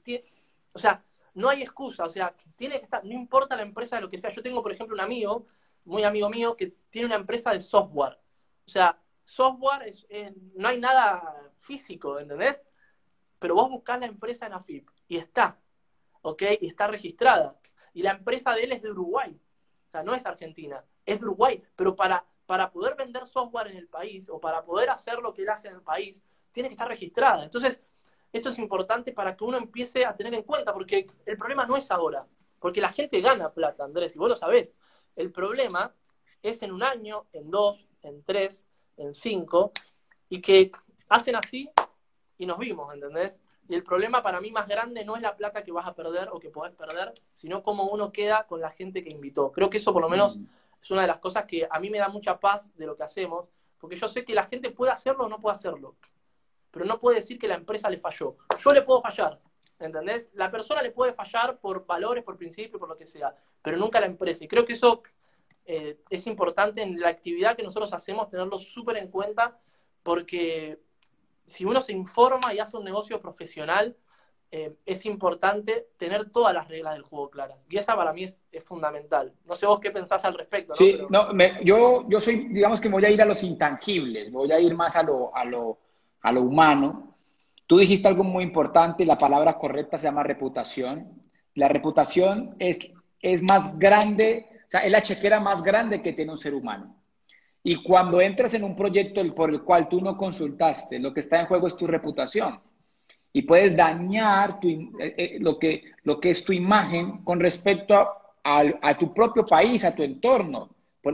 O sea, no hay excusa, o sea, tiene que estar, no importa la empresa de lo que sea. Yo tengo, por ejemplo, un amigo, muy amigo mío, que tiene una empresa de software. O sea, software es, no hay nada físico, ¿entendés? Pero vos buscás la empresa en AFIP y está, ¿ok? Y está registrada. Y la empresa de él es de Uruguay. O sea, no es Argentina, es de Uruguay. Pero para, para poder vender software en el país o para poder hacer lo que él hace en el país, tiene que estar registrada. Entonces, esto es importante para que uno empiece a tener en cuenta, porque el problema no es ahora, porque la gente gana plata, Andrés, y vos lo sabés. El problema es en un año, en dos, en tres, en cinco, y que hacen así y nos vimos, ¿entendés? Y el problema para mí más grande no es la plata que vas a perder o que podés perder, sino cómo uno queda con la gente que invitó. Creo que eso por lo menos mm. es una de las cosas que a mí me da mucha paz de lo que hacemos, porque yo sé que la gente puede hacerlo o no puede hacerlo, pero no puede decir que la empresa le falló. Yo le puedo fallar, ¿entendés? La persona le puede fallar por valores, por principios, por lo que sea, pero nunca la empresa. Y creo que eso eh, es importante en la actividad que nosotros hacemos, tenerlo súper en cuenta, porque si uno se informa y hace un negocio profesional, eh, es importante tener todas las reglas del juego claras. Y esa para mí es, fundamental. No sé vos qué pensás al respecto. Sí, no, yo, yo soy, digamos que voy a ir a los intangibles, voy a ir más a lo, a lo, a lo humano. Tú dijiste algo muy importante, la palabra correcta se llama reputación. La reputación es, es más grande, o sea, es la chequera más grande que tiene un ser humano. Y cuando entras en un proyecto por el cual tú no consultaste, lo que está en juego es tu reputación. Y puedes dañar eh, eh, lo, que, lo que es tu imagen con respecto a, tu propio país, a tu entorno.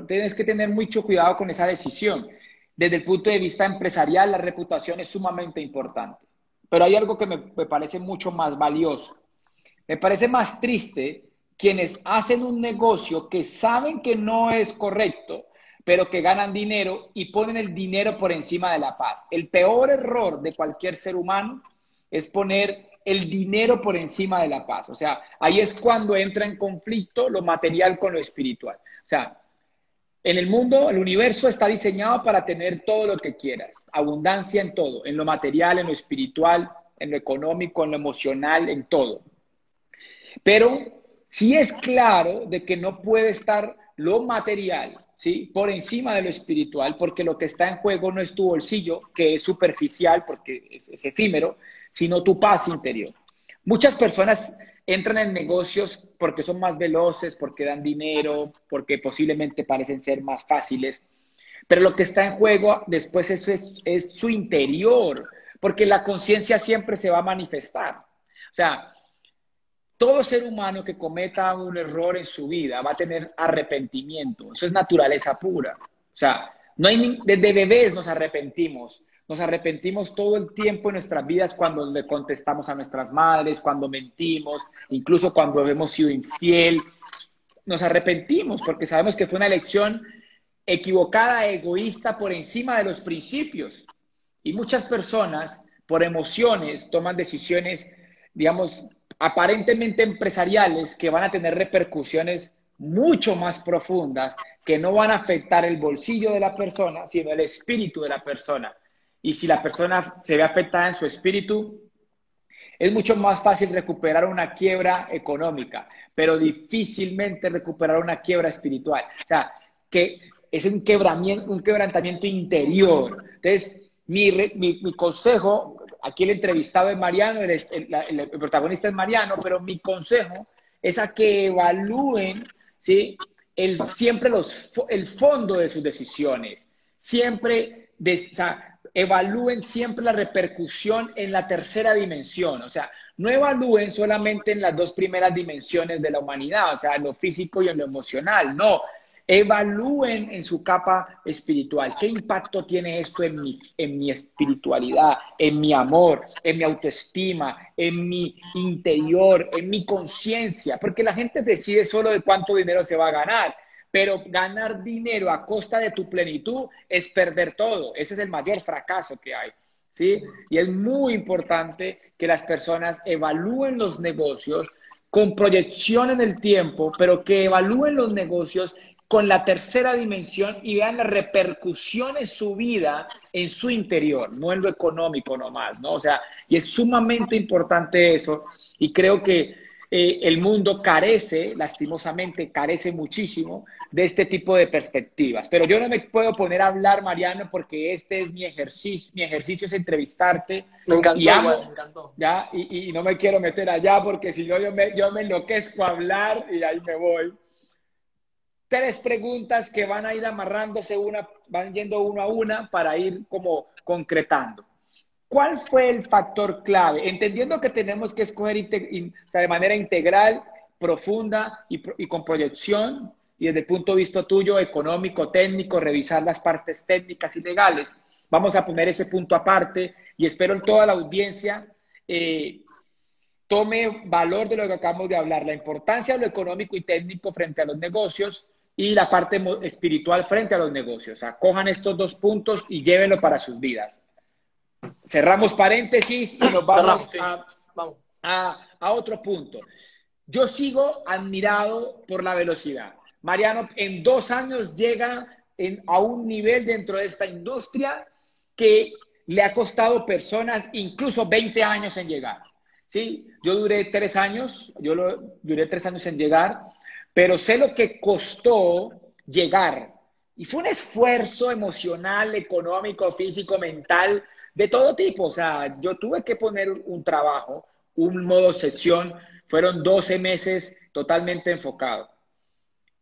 Tienes que tener mucho cuidado con esa decisión. Desde el punto de vista empresarial, la reputación es sumamente importante. Pero hay algo que me, me parece mucho más valioso. Me parece más triste quienes hacen un negocio que saben que no es correcto, pero que ganan dinero y ponen el dinero por encima de la paz. El peor error de cualquier ser humano es poner el dinero por encima de la paz. O sea, ahí es cuando entra en conflicto lo material con lo espiritual. O sea, en el mundo, el universo está diseñado para tener todo lo que quieras, abundancia en todo, en lo material, en lo espiritual, en lo económico, en lo emocional, en todo. Pero sí es claro de que no puede estar lo material ¿sí? por encima de lo espiritual, porque lo que está en juego no es tu bolsillo, que es superficial porque es, efímero, sino tu paz interior. Muchas personas entran en negocios porque son más veloces, porque dan dinero, porque posiblemente parecen ser más fáciles, pero lo que está en juego después es, su interior, porque la conciencia siempre se va a manifestar. O sea, todo ser humano que cometa un error en su vida va a tener arrepentimiento. Eso es naturaleza pura. O sea, no hay desde bebés nos arrepentimos. Nos arrepentimos todo el tiempo en nuestras vidas cuando le contestamos a nuestras madres, cuando mentimos, incluso cuando hemos sido infiel. Nos arrepentimos porque sabemos que fue una elección equivocada, egoísta, por encima de los principios. Y muchas personas, por emociones, toman decisiones, digamos, aparentemente empresariales que van a tener repercusiones mucho más profundas que no van a afectar el bolsillo de la persona, sino el espíritu de la persona. Y si la persona se ve afectada en su espíritu, es mucho más fácil recuperar una quiebra económica, pero difícilmente recuperar una quiebra espiritual. O sea, que es un, quebramiento, un quebrantamiento interior. Entonces, mi, mi, mi consejo aquí el entrevistado es Mariano, el, protagonista es Mariano, pero mi consejo es a que evalúen ¿sí? el, siempre los, el fondo de sus decisiones, siempre evalúen siempre la repercusión en la tercera dimensión, o sea, no evalúen solamente en las dos primeras dimensiones de la humanidad, o sea, en lo físico y en lo emocional, no, Evalúen en su capa espiritual. Qué impacto tiene esto en mi, en mi espiritualidad, en mi amor, en mi autoestima, en mi interior, en mi conciencia, porque la gente decide solo de cuánto dinero se va a ganar, pero ganar dinero a costa de tu plenitud es perder todo. Ese es el mayor fracaso que hay. ¿Sí? Y es muy importante que las personas evalúen los negocios con proyección en el tiempo, pero que evalúen los negocios con la tercera dimensión y vean la repercusión en su vida, en su interior, no en lo económico nomás, ¿no? O sea, y es sumamente importante eso y creo que eh, el mundo carece, lastimosamente, carece muchísimo de este tipo de perspectivas. Pero yo no me puedo poner a hablar, Mariano, porque este es mi ejercicio, mi ejercicio es entrevistarte. Me encantó, me encantó. ¿ya? Y, no me quiero meter allá porque si no yo me, yo me enloquezco a hablar y ahí me voy tres preguntas que van a ir amarrándose una, van yendo uno a una para ir como concretando. ¿Cuál fue el factor clave? Entendiendo que tenemos que escoger de manera integral, profunda y, y, con proyección, y desde el punto de vista tuyo, económico, técnico, revisar las partes técnicas y legales. Vamos a poner ese punto aparte y espero en toda la audiencia eh, tome valor de lo que acabamos de hablar, la importancia de lo económico y técnico frente a los negocios y la parte espiritual frente a los negocios. Acojan estos dos puntos y llévenlo para sus vidas. Cerramos paréntesis y nos vamos, a, otro punto. Yo sigo admirado por la velocidad. Mariano, en dos años llega a un nivel dentro de esta industria que le ha costado personas incluso 20 años en llegar. Sí, yo duré tres años, yo lo, duré tres años en llegar, pero sé lo que costó llegar. Y fue un esfuerzo emocional, económico, físico, mental, de todo tipo. O sea, yo tuve que poner un trabajo, un modo sesión. Fueron 12 meses totalmente enfocado.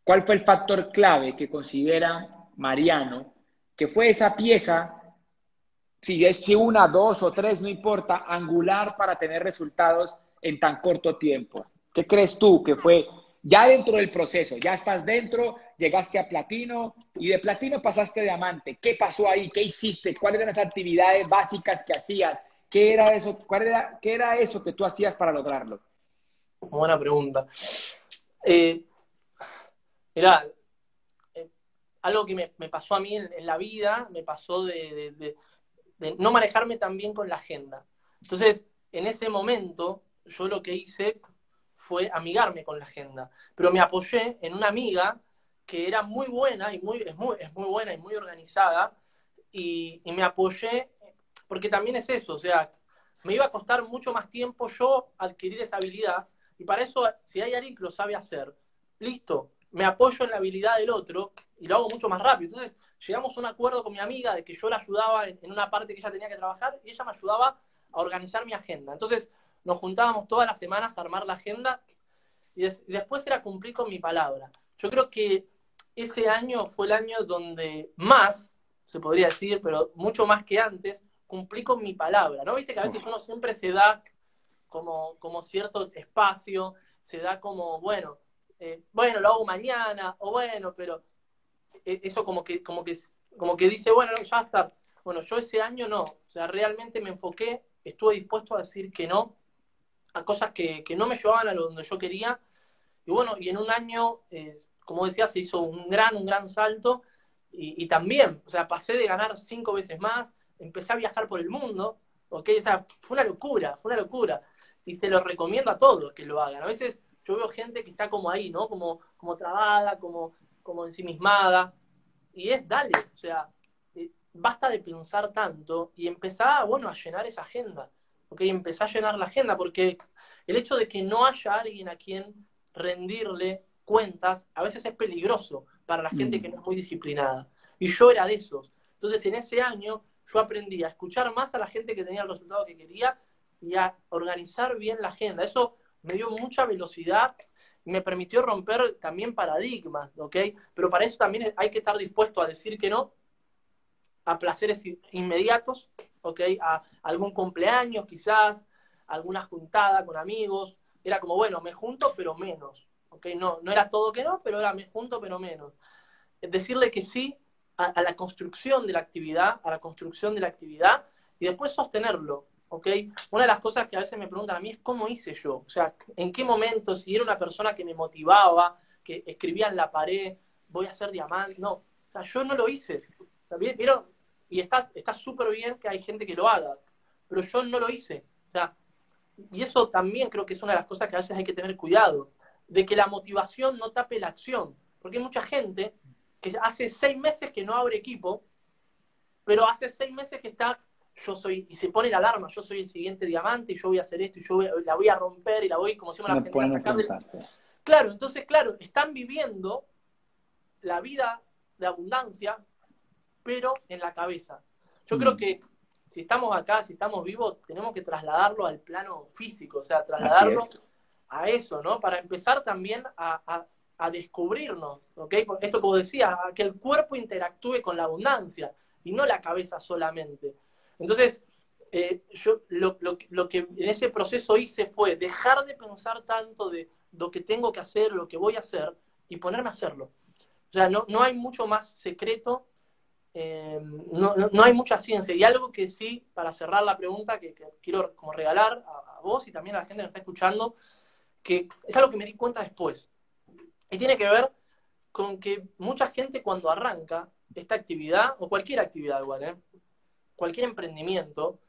¿Cuál fue el factor clave que considera Mariano que fue esa pieza si es si una, dos o tres, no importa, angular para tener resultados en tan corto tiempo. ¿Qué crees tú que fue ya dentro del proceso? Ya estás dentro, llegaste a platino y de platino pasaste a diamante. ¿Qué pasó ahí? ¿Qué hiciste? ¿Cuáles eran las actividades básicas que hacías? ¿Qué era eso? ¿Cuál era, qué era eso que tú hacías para lograrlo? Buena pregunta. Eh, eh, algo que me, pasó a mí en, la vida, me pasó de de no manejarme tan bien con la agenda. Entonces, en ese momento, yo lo que hice fue amigarme con la agenda, pero me apoyé en una amiga que era muy buena y muy, es, muy, es muy buena y muy organizada, y, me apoyé, porque también es eso, o sea, me iba a costar mucho más tiempo yo adquirir esa habilidad, y para eso, si hay alguien que lo sabe hacer, listo, me apoyo en la habilidad del otro y lo hago mucho más rápido. Entonces, llegamos a un acuerdo con mi amiga de que yo la ayudaba en, una parte que ella tenía que trabajar y ella me ayudaba a organizar mi agenda. Entonces nos juntábamos todas las semanas a armar la agenda y, después era cumplir con mi palabra. Yo creo que ese año fue el año donde más, se podría decir, pero mucho más que antes, cumplí con mi palabra. ¿No viste que a veces uno siempre se da como, como cierto espacio, se da como, bueno, eh, bueno, lo hago mañana, o bueno, pero e, eso como que, como que, como que dice, bueno, ya está. Bueno, yo ese año no, o sea, realmente me enfoqué, estuve dispuesto a decir que no a cosas que, no me llevaban a donde yo quería. Y bueno, y en un año, eh, como decía, se hizo un gran, un gran salto. Y, también, o sea, pasé de ganar cinco veces más, empecé a viajar por el mundo, ¿ok? O sea, fue una locura, fue una locura. Y se lo recomiendo a todos que lo hagan. A veces yo veo gente que está como ahí, ¿no? Como, como trabada, como, como ensimismada. Y es, dale, o sea, eh, basta de pensar tanto y empezar, bueno, a llenar esa agenda. ¿Ok? Empezar a llenar la agenda, porque el hecho de que no haya alguien a quien rendirle cuentas, a veces es peligroso para la gente mm. que no es muy disciplinada. Y yo era de esos. Entonces, en ese año, yo aprendí a escuchar más a la gente que tenía el resultado que quería y a organizar bien la agenda. Eso me dio mucha velocidad me permitió romper también paradigmas, ¿ok? Pero para eso también hay que estar dispuesto a decir que no a placeres inmediatos, ¿ok? A algún cumpleaños quizás, alguna juntada con amigos. Era como, bueno, me junto pero menos, ¿ok? No, no era todo que no, pero era me junto pero menos. Decirle que sí a, la construcción de la actividad, a la construcción de la actividad y después sostenerlo, ¿ok? Una de las cosas que a veces me preguntan a mí es cómo hice yo, o sea, en qué momento, si era una persona que me motivaba, que escribía en la pared, voy a ser diamante, no, o sea, yo no lo hice. Y está súper bien que hay gente que lo haga, pero yo no lo hice, o sea, y eso también creo que es una de las cosas que a veces hay que tener cuidado, de que la motivación no tape la acción, porque hay mucha gente que hace seis meses que no abre equipo, pero hace seis meses que está yo soy, y se pone la alarma, yo soy el siguiente diamante y yo voy a hacer esto y yo la voy a romper y la voy, como si me la gente, a sacar del... Claro, entonces, claro, están viviendo la vida de abundancia, pero en la cabeza. Yo creo mm. que si estamos acá, si estamos vivos, tenemos que trasladarlo al plano físico, o sea, trasladarlo a eso, ¿no? Para empezar también a, a, descubrirnos, ¿ok? Esto como decía, que el cuerpo interactúe con la abundancia y no la cabeza solamente. Entonces, eh, lo, que en ese proceso hice fue dejar de pensar tanto de lo que tengo que hacer, lo que voy a hacer, y ponerme a hacerlo. O sea, no, no hay mucho más secreto, eh, no, hay mucha ciencia. Y algo que sí, para cerrar la pregunta, que, quiero como regalar a, vos y también a la gente que me está escuchando, que es algo que me di cuenta después. Y tiene que ver con que mucha gente cuando arranca esta actividad, o cualquier actividad igual, ¿eh? cualquier emprendimiento,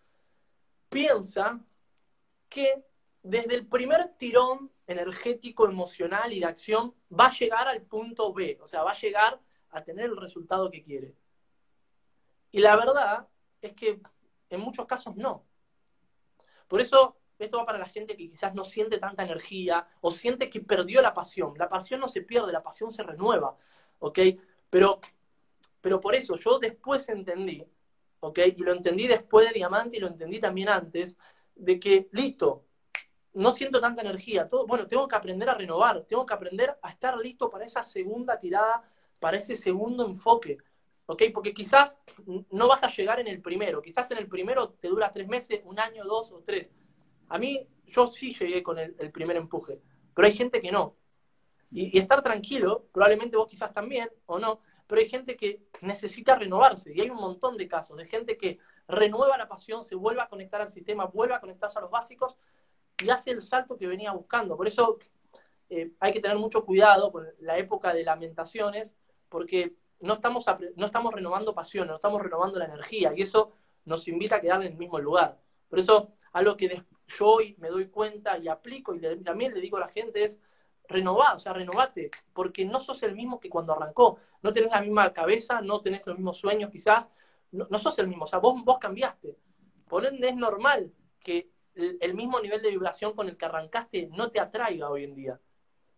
piensa que desde el primer tirón energético, emocional y de acción va a llegar al punto B, o sea, va a llegar a tener el resultado que quiere. Y la verdad es que en muchos casos no. Por eso esto va para la gente que quizás no siente tanta energía o siente que perdió la pasión. La pasión no se pierde, la pasión se renueva, ¿ok? Pero, pero por eso yo después entendí ¿ok? Y lo entendí después de Diamante y lo entendí también antes, de que, listo, no siento tanta energía, todo, bueno, tengo que aprender a renovar, tengo que aprender a estar listo para esa segunda tirada, para ese segundo enfoque, ¿ok? Porque quizás no vas a llegar en el primero, quizás en el primero te dura tres meses, un año, dos o tres. A mí, yo sí llegué con el, primer empuje, pero hay gente que no. y, estar tranquilo, probablemente vos quizás también, o no, pero hay gente que necesita renovarse y hay un montón de casos de gente que renueva la pasión, se vuelve a conectar al sistema, vuelve a conectarse a los básicos y hace el salto que venía buscando. Por eso eh, hay que tener mucho cuidado con la época de lamentaciones, porque no estamos, no estamos renovando pasión, no estamos renovando la energía y eso nos invita a quedar en el mismo lugar. Por eso, algo que yo hoy me doy cuenta y aplico y también le digo a la gente es, renová, o sea, renovate, porque no sos el mismo que cuando arrancó. No tenés la misma cabeza, no tenés los mismos sueños quizás, no, sos el mismo, o sea, vos, vos cambiaste. Por ende es normal que el, mismo nivel de vibración con el que arrancaste no te atraiga hoy en día.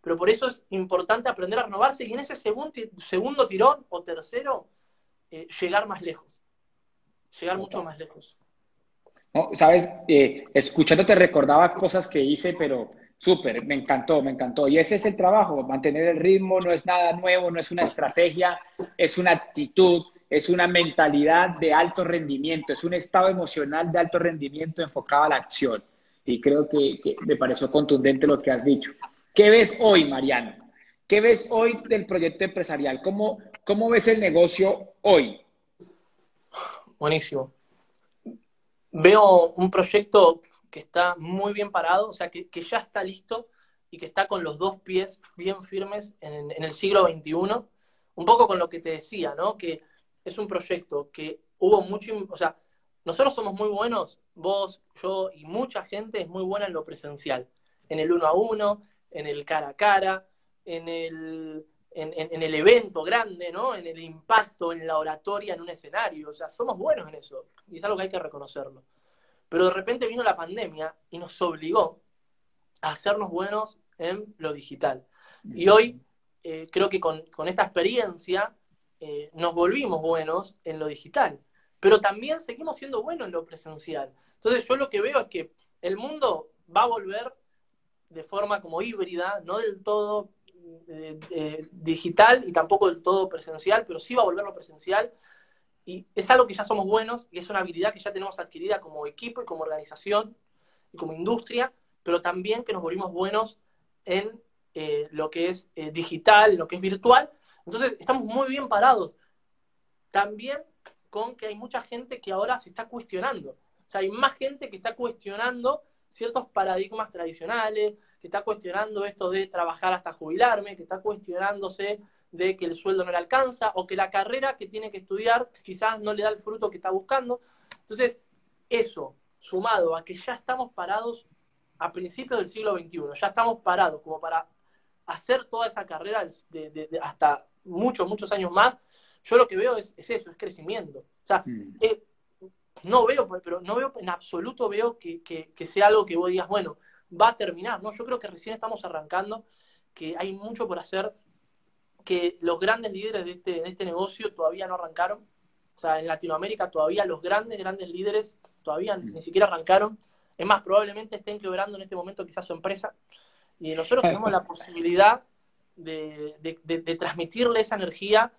Pero por eso es importante aprender a renovarse y en ese segundo, segundo tirón o tercero, eh, llegar más lejos. Llegar mucho más lejos. No, Sabes, eh, escuchándote recordaba cosas que hice, pero Súper, me encantó, me encantó. Y ese es el trabajo, mantener el ritmo, no es nada nuevo, no es una estrategia, es una actitud, es una mentalidad de alto rendimiento, es un estado emocional de alto rendimiento enfocado a la acción. Y creo que, me pareció contundente lo que has dicho. ¿Qué ves hoy, Mariano? ¿Qué ves hoy del proyecto empresarial? ¿Cómo, cómo ves el negocio hoy? Buenísimo. Veo un proyecto que está muy bien parado, o sea, que, ya está listo y que está con los dos pies bien firmes en, el siglo XXI. Un poco con lo que te decía, ¿no? Que es un proyecto que hubo mucho, o sea, nosotros somos muy buenos, vos, yo y mucha gente es muy buena en lo presencial, en el uno a uno, en el cara a cara, en el, en, el evento grande, ¿no? En el impacto, en la oratoria, en un escenario. O sea, somos buenos en eso. Y es algo que hay que reconocerlo. Pero de repente vino la pandemia y nos obligó a hacernos buenos en lo digital. Y hoy eh, creo que con, esta experiencia eh, nos volvimos buenos en lo digital, pero también seguimos siendo buenos en lo presencial. Entonces yo lo que veo es que el mundo va a volver de forma como híbrida, no del todo eh, digital y tampoco del todo presencial, pero sí va a volver lo presencial y es algo que ya somos buenos y es una habilidad que ya tenemos adquirida como equipo y como organización y como industria, pero también que nos volvimos buenos en eh, lo que es eh, digital, lo que es virtual. Entonces, estamos muy bien parados. También con que hay mucha gente que ahora se está cuestionando. O sea, hay más gente que está cuestionando ciertos paradigmas tradicionales, que está cuestionando esto de trabajar hasta jubilarme, que está cuestionándose de que el sueldo no le alcanza o que la carrera que tiene que estudiar quizás no le da el fruto que está buscando. Entonces, eso, sumado a que ya estamos parados a principios del siglo XXI, ya estamos parados como para hacer toda esa carrera de, hasta muchos, muchos años más, yo lo que veo es, eso, es crecimiento. O sea, mm. eh, no veo, pero no veo en absoluto veo que, que, sea algo que vos digas, bueno, va a terminar. No, yo creo que recién estamos arrancando, que hay mucho por hacer que los grandes líderes de este, de este negocio todavía no arrancaron. O sea, en Latinoamérica todavía los grandes, grandes líderes todavía mm. ni siquiera arrancaron. Es más, probablemente estén quebrando en este momento quizás su empresa. Y nosotros tenemos la [LAUGHS] posibilidad de, de, transmitirle esa energía.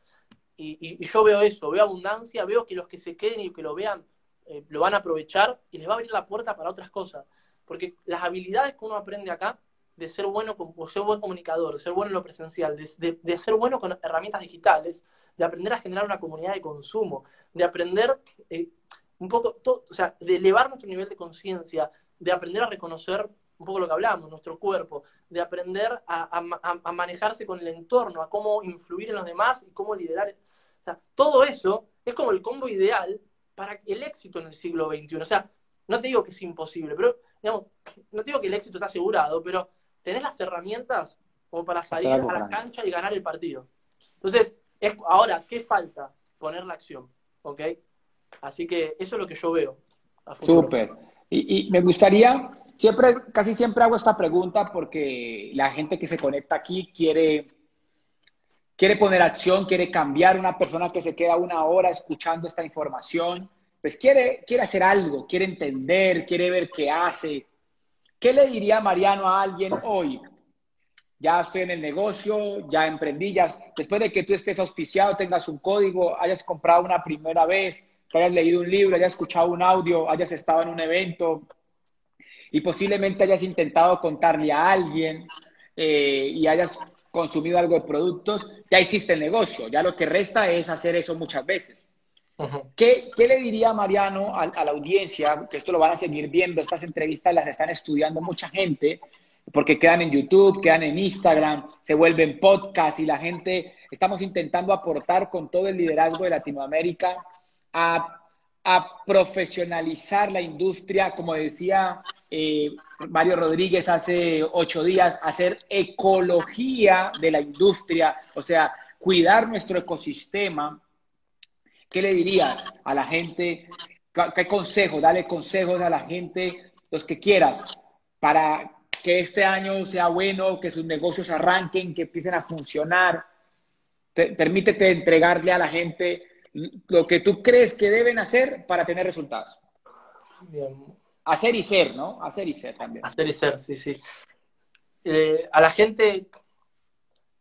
Y, y, yo veo eso, veo abundancia, veo que los que se queden y que lo vean eh, lo van a aprovechar y les va a abrir la puerta para otras cosas. Porque las habilidades que uno aprende acá, de ser bueno, de ser buen comunicador, de ser bueno en lo presencial, de, ser bueno con herramientas digitales, de aprender a generar una comunidad de consumo, de aprender eh, un poco, o sea, de elevar nuestro nivel de conciencia, de aprender a reconocer un poco lo que hablamos, nuestro cuerpo, de aprender a, manejarse con el entorno, a cómo influir en los demás y cómo liderar. O sea, todo eso es como el combo ideal para el éxito en el siglo XXI. O sea, no te digo que es imposible, pero, digamos, no te digo que el éxito está asegurado, pero tenés las herramientas como para salir a la cancha y ganar el partido. Entonces, es, ahora, ¿qué falta? Poner la acción, ¿ok? Así que eso es lo que yo veo. Súper. Y, y, me gustaría, siempre, casi siempre hago esta pregunta porque la gente que se conecta aquí quiere, quiere poner acción, quiere cambiar. Una persona que se queda una hora escuchando esta información, pues quiere, quiere hacer algo, quiere entender, quiere ver qué hace. ¿Qué le diría Mariano a alguien hoy? Ya estoy en el negocio, ya emprendí, ya, después de que tú estés auspiciado, tengas un código, hayas comprado una primera vez, que hayas leído un libro, hayas escuchado un audio, hayas estado en un evento y posiblemente hayas intentado contarle a alguien eh, y hayas consumido algo de productos, ya hiciste el negocio. Ya lo que resta es hacer eso muchas veces. ¿Qué, le diría Mariano a, a, la audiencia? Que esto lo van a seguir viendo, estas entrevistas las están estudiando mucha gente, porque quedan en YouTube, quedan en Instagram, se vuelven podcast y la gente, estamos intentando aportar con todo el liderazgo de Latinoamérica a, profesionalizar la industria, como decía eh, Mario Rodríguez hace ocho días, hacer ecología de la industria, o sea, cuidar nuestro ecosistema. ¿Qué le dirías a la gente? ¿Qué consejo? Dale consejos a la gente, los que quieras, para que este año sea bueno, que sus negocios arranquen, que empiecen a funcionar. permítete entregarle a la gente lo que tú crees que deben hacer para tener resultados. Hacer y ser, ¿no? Hacer y ser también. Hacer y ser, sí, sí. Eh, a la gente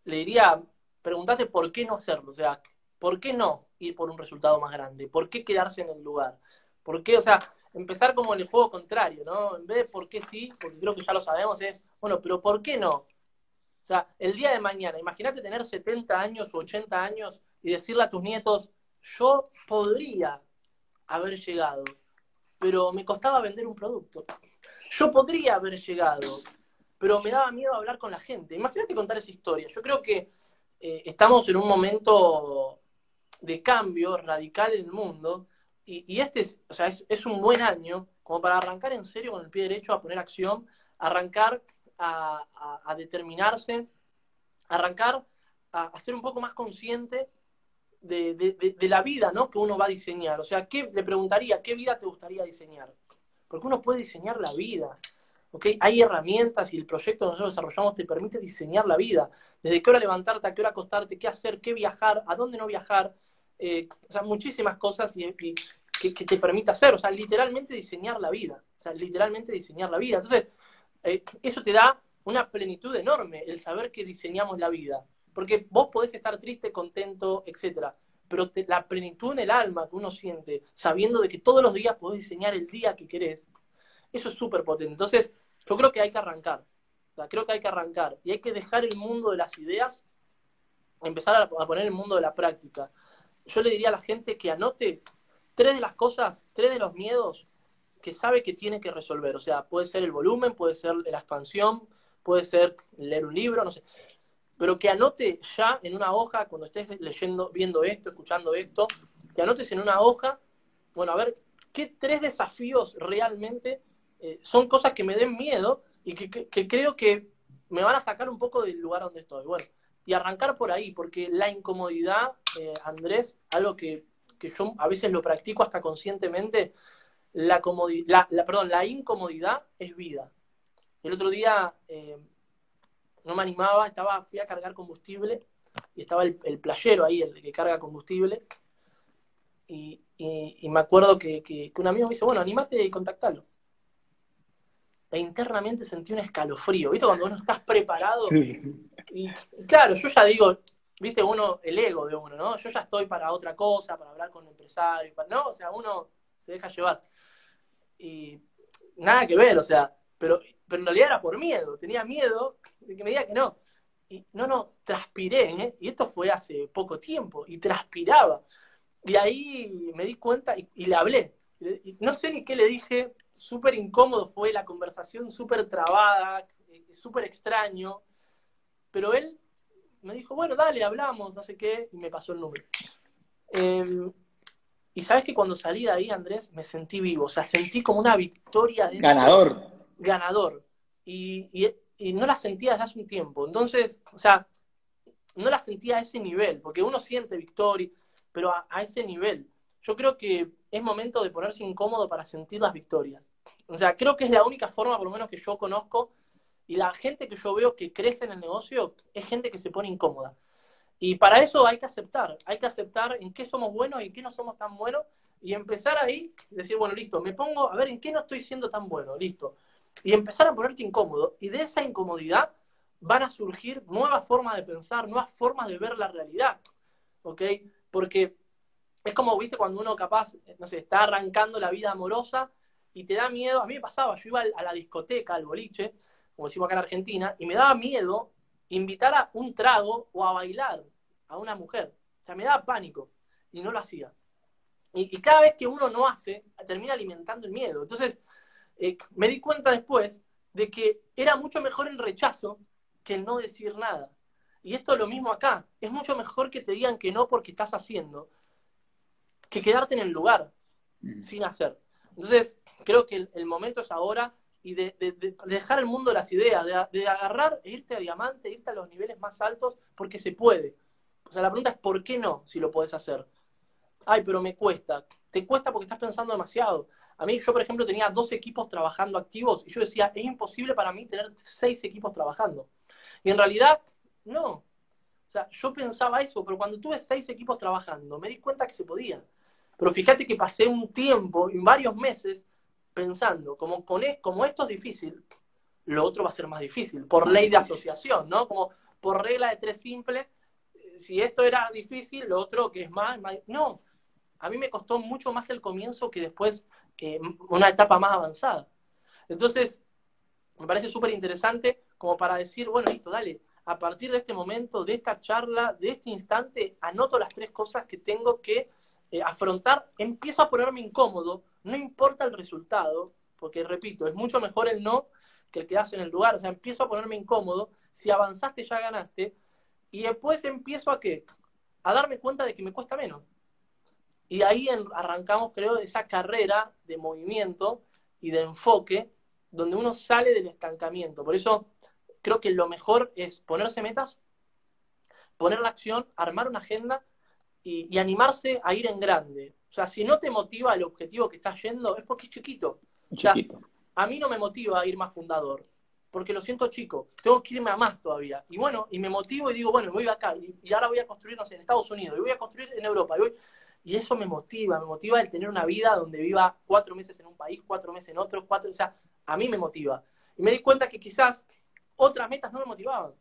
le diría, pregúntate por qué no hacerlo, o sea, ¿por qué no ir por un resultado más grande? ¿Por qué quedarse en el lugar? ¿Por qué, o sea, empezar como en el juego contrario, ¿no? En vez de por qué sí, porque creo que ya lo sabemos, es, bueno, pero ¿por qué no? O sea, el día de mañana, imagínate tener 70 años o 80 años y decirle a tus nietos, yo podría haber llegado, pero me costaba vender un producto. Yo podría haber llegado, pero me daba miedo hablar con la gente. Imagínate contar esa historia. Yo creo que eh, estamos en un momento de cambio radical en el mundo y, este es, o sea, es, un buen año como para arrancar en serio con el pie derecho a poner acción, arrancar a, determinarse, arrancar a, a ser un poco más consciente de, la vida ¿no? que uno va a diseñar. O sea, ¿qué, le preguntaría, ¿qué vida te gustaría diseñar? Porque uno puede diseñar la vida. ¿okay? Hay herramientas y el proyecto que nosotros desarrollamos te permite diseñar la vida. Desde qué hora levantarte, a qué hora acostarte, qué hacer, qué viajar, a dónde no viajar. Eh, o sea, muchísimas cosas y, que, te permite hacer. O sea, literalmente diseñar la vida. O sea, literalmente diseñar la vida. Entonces, eh, eso te da una plenitud enorme, el saber que diseñamos la vida. Porque vos podés estar triste, contento, etcétera, pero la plenitud en el alma que uno siente, sabiendo de que todos los días podés diseñar el día que querés, eso es súper potente. Entonces, yo creo que hay que arrancar. creo que hay que arrancar. Y hay que dejar el mundo de las ideas, empezar a, poner el mundo de la práctica. Yo le diría a la gente que anote tres de las cosas, tres de los miedos que sabe que tiene que resolver. O sea, puede ser el volumen, puede ser la expansión, puede ser leer un libro, no sé pero que anote ya en una hoja, cuando estés leyendo, viendo esto, escuchando esto, que anotes en una hoja, bueno, a ver, qué tres desafíos realmente eh, son cosas que me den miedo y que, creo que me van a sacar un poco del lugar donde estoy. Bueno, y arrancar por ahí, porque la incomodidad, eh, Andrés, algo que, yo a veces lo practico hasta conscientemente, la, la, perdón, la incomodidad es vida. El otro día eh, no me animaba, estaba, fui a cargar combustible y estaba el, playero ahí, el que carga combustible. Y, me acuerdo que, un amigo me dice, bueno, animate y contactalo. E internamente sentí un escalofrío, ¿viste? Cuando uno estás preparado. Y, claro, yo ya digo, ¿viste? Uno, el ego de uno, ¿no? Yo ya estoy para otra cosa, para hablar con empresarios, ¿no? O sea, uno te deja llevar. Y nada que ver, o sea, pero, pero en realidad era por miedo, tenía miedo de que me diga que no. Y no, no, transpiré, ¿eh? y esto fue hace poco tiempo, y transpiraba. Y ahí me di cuenta y, y le hablé. Y no sé ni qué le dije, súper incómodo fue la conversación, súper trabada, eh, súper extraño, pero él me dijo, bueno, dale, hablamos, no sé qué, y me pasó el número. Em, y sabes que cuando salí de ahí, Andrés, me sentí vivo, o sea, sentí como una victoria. de ganador. Ganador. Y, y, no la sentía desde hace un tiempo. Entonces, o sea, no la sentía a ese nivel, porque uno siente victoria, pero a ese nivel. Yo creo que es momento de ponerse incómodo para sentir las victorias. O sea, creo que es la única forma, por lo menos que yo conozco, y la gente que yo veo que crece en el negocio es gente que se pone incómoda. Y para eso hay que aceptar, hay que aceptar en qué somos buenos y en qué no somos tan buenos, y empezar ahí, decir, bueno, listo, me pongo a ver en qué no estoy siendo tan bueno, listo. Y empezar a ponerte incómodo, y de esa incomodidad van a surgir nuevas formas de pensar, nuevas formas de ver la realidad, ¿ok? Porque es como, viste, cuando uno capaz, no sé, está arrancando la vida amorosa y te da miedo. A mí me pasaba, yo iba a la discoteca, al boliche, como decimos acá en Argentina, y me daba miedo invitar a un trago o a bailar a una mujer. O sea, me daba pánico y no lo hacía. Y, cada vez que uno no hace, termina alimentando el miedo. Entonces, eh, me di cuenta después de que era mucho mejor el rechazo que el no decir nada. Y esto es lo mismo acá. Es mucho mejor que te digan que no porque estás haciendo, que quedarte en el lugar mm. sin hacer. Entonces, creo que el, momento es ahora y de, dejar el mundo las ideas, de, agarrar e irte a diamante, irte a los niveles más altos, porque se puede. O sea, la pregunta es ¿por qué no si lo puedes hacer? Ay, pero me cuesta. Te cuesta porque estás pensando demasiado. A mí, yo, por ejemplo, tenía dos equipos trabajando activos y yo decía, es imposible para mí tener seis equipos trabajando. Y en realidad, no. O sea, yo pensaba eso, pero cuando tuve seis equipos trabajando, me di cuenta que se podía. Pero fíjate que pasé un tiempo, varios meses, pensando, como, con como esto es difícil, lo otro va a ser más difícil, por ley de asociación, ¿no? Como por regla de tres simple, si esto era difícil, lo otro que es más, no, a mí me costó mucho más el comienzo que después eh, una etapa más avanzada. Entonces, me parece súper interesante como para decir, bueno, listo, dale, a partir de este momento, de esta charla, de este instante, anoto las tres cosas que tengo que eh, afrontar, empiezo a ponerme incómodo, no importa el resultado, porque repito, es mucho mejor el no que el quedarse en el lugar, o sea, empiezo a ponerme incómodo, si avanzaste ya ganaste, y después empiezo a qué? A darme cuenta de que me cuesta menos. Y ahí arrancamos, creo, esa carrera de movimiento y de enfoque, donde uno sale del estancamiento. Por eso creo que lo mejor es ponerse metas, poner la acción, armar una agenda y, animarse a ir en grande. O sea, si no te motiva el objetivo que estás yendo, es porque es chiquito. O sea, a mí no me motiva ir más fundador, porque lo siento chico, tengo que irme a más todavía. Y bueno, y me motivo y digo, bueno, voy acá, y, ahora voy a construir, no sé, en Estados Unidos, y voy a construir en Europa, y, eso me motiva, me motiva el tener una vida donde viva cuatro meses en un país, cuatro meses en otro, cuatro, o sea, a mí me motiva. Y me di cuenta que quizás otras metas no me motivaban,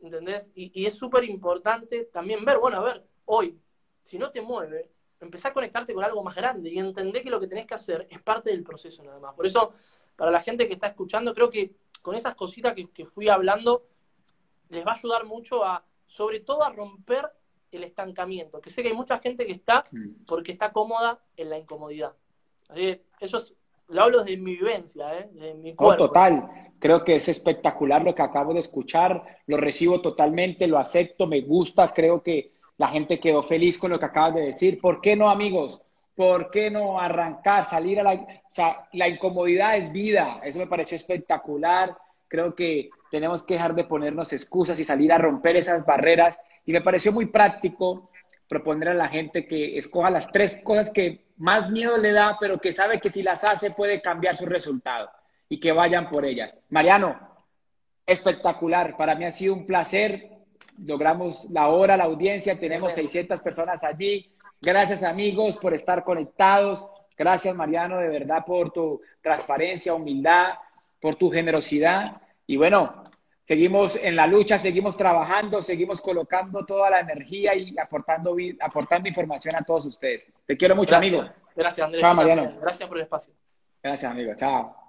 ¿entendés? Y, y es súper importante también ver, bueno, a ver, hoy, si no te mueve, empezá a conectarte con algo más grande y entender que lo que tenés que hacer es parte del proceso nada más. Por eso, para la gente que está escuchando, creo que con esas cositas que, fui hablando, les va a ayudar mucho a, sobre todo, a romper el estancamiento. Que sé que hay mucha gente que está porque está cómoda en la incomodidad. Así eso es, lo hablo desde mi vivencia, ¿eh? mi cuerpo. total. Creo que es espectacular lo que acabo de escuchar. Lo recibo totalmente, lo acepto, me gusta. Creo que la gente quedó feliz con lo que acabas de decir. ¿Por qué no, amigos? ¿Por qué no arrancar, salir a la... O sea, la incomodidad es vida. Eso me pareció espectacular. Creo que tenemos que dejar de ponernos excusas y salir a romper esas barreras. Y me pareció muy práctico proponer a la gente que escoja las tres cosas que más miedo le da, pero que sabe que si las hace puede cambiar su resultado y que vayan por ellas. Mariano, espectacular. Para mí ha sido un placer logramos la hora, la audiencia, tenemos 600 personas allí. Gracias amigos por estar conectados. Gracias Mariano, de verdad, por tu transparencia, humildad, por tu generosidad. Y bueno, seguimos en la lucha, seguimos trabajando, seguimos colocando toda la energía y aportando, aportando información a todos ustedes. Te quiero mucho, amigo. Gracias, Andrés. Chao, Mariano. Gracias por el espacio. Gracias, amigo. Chao.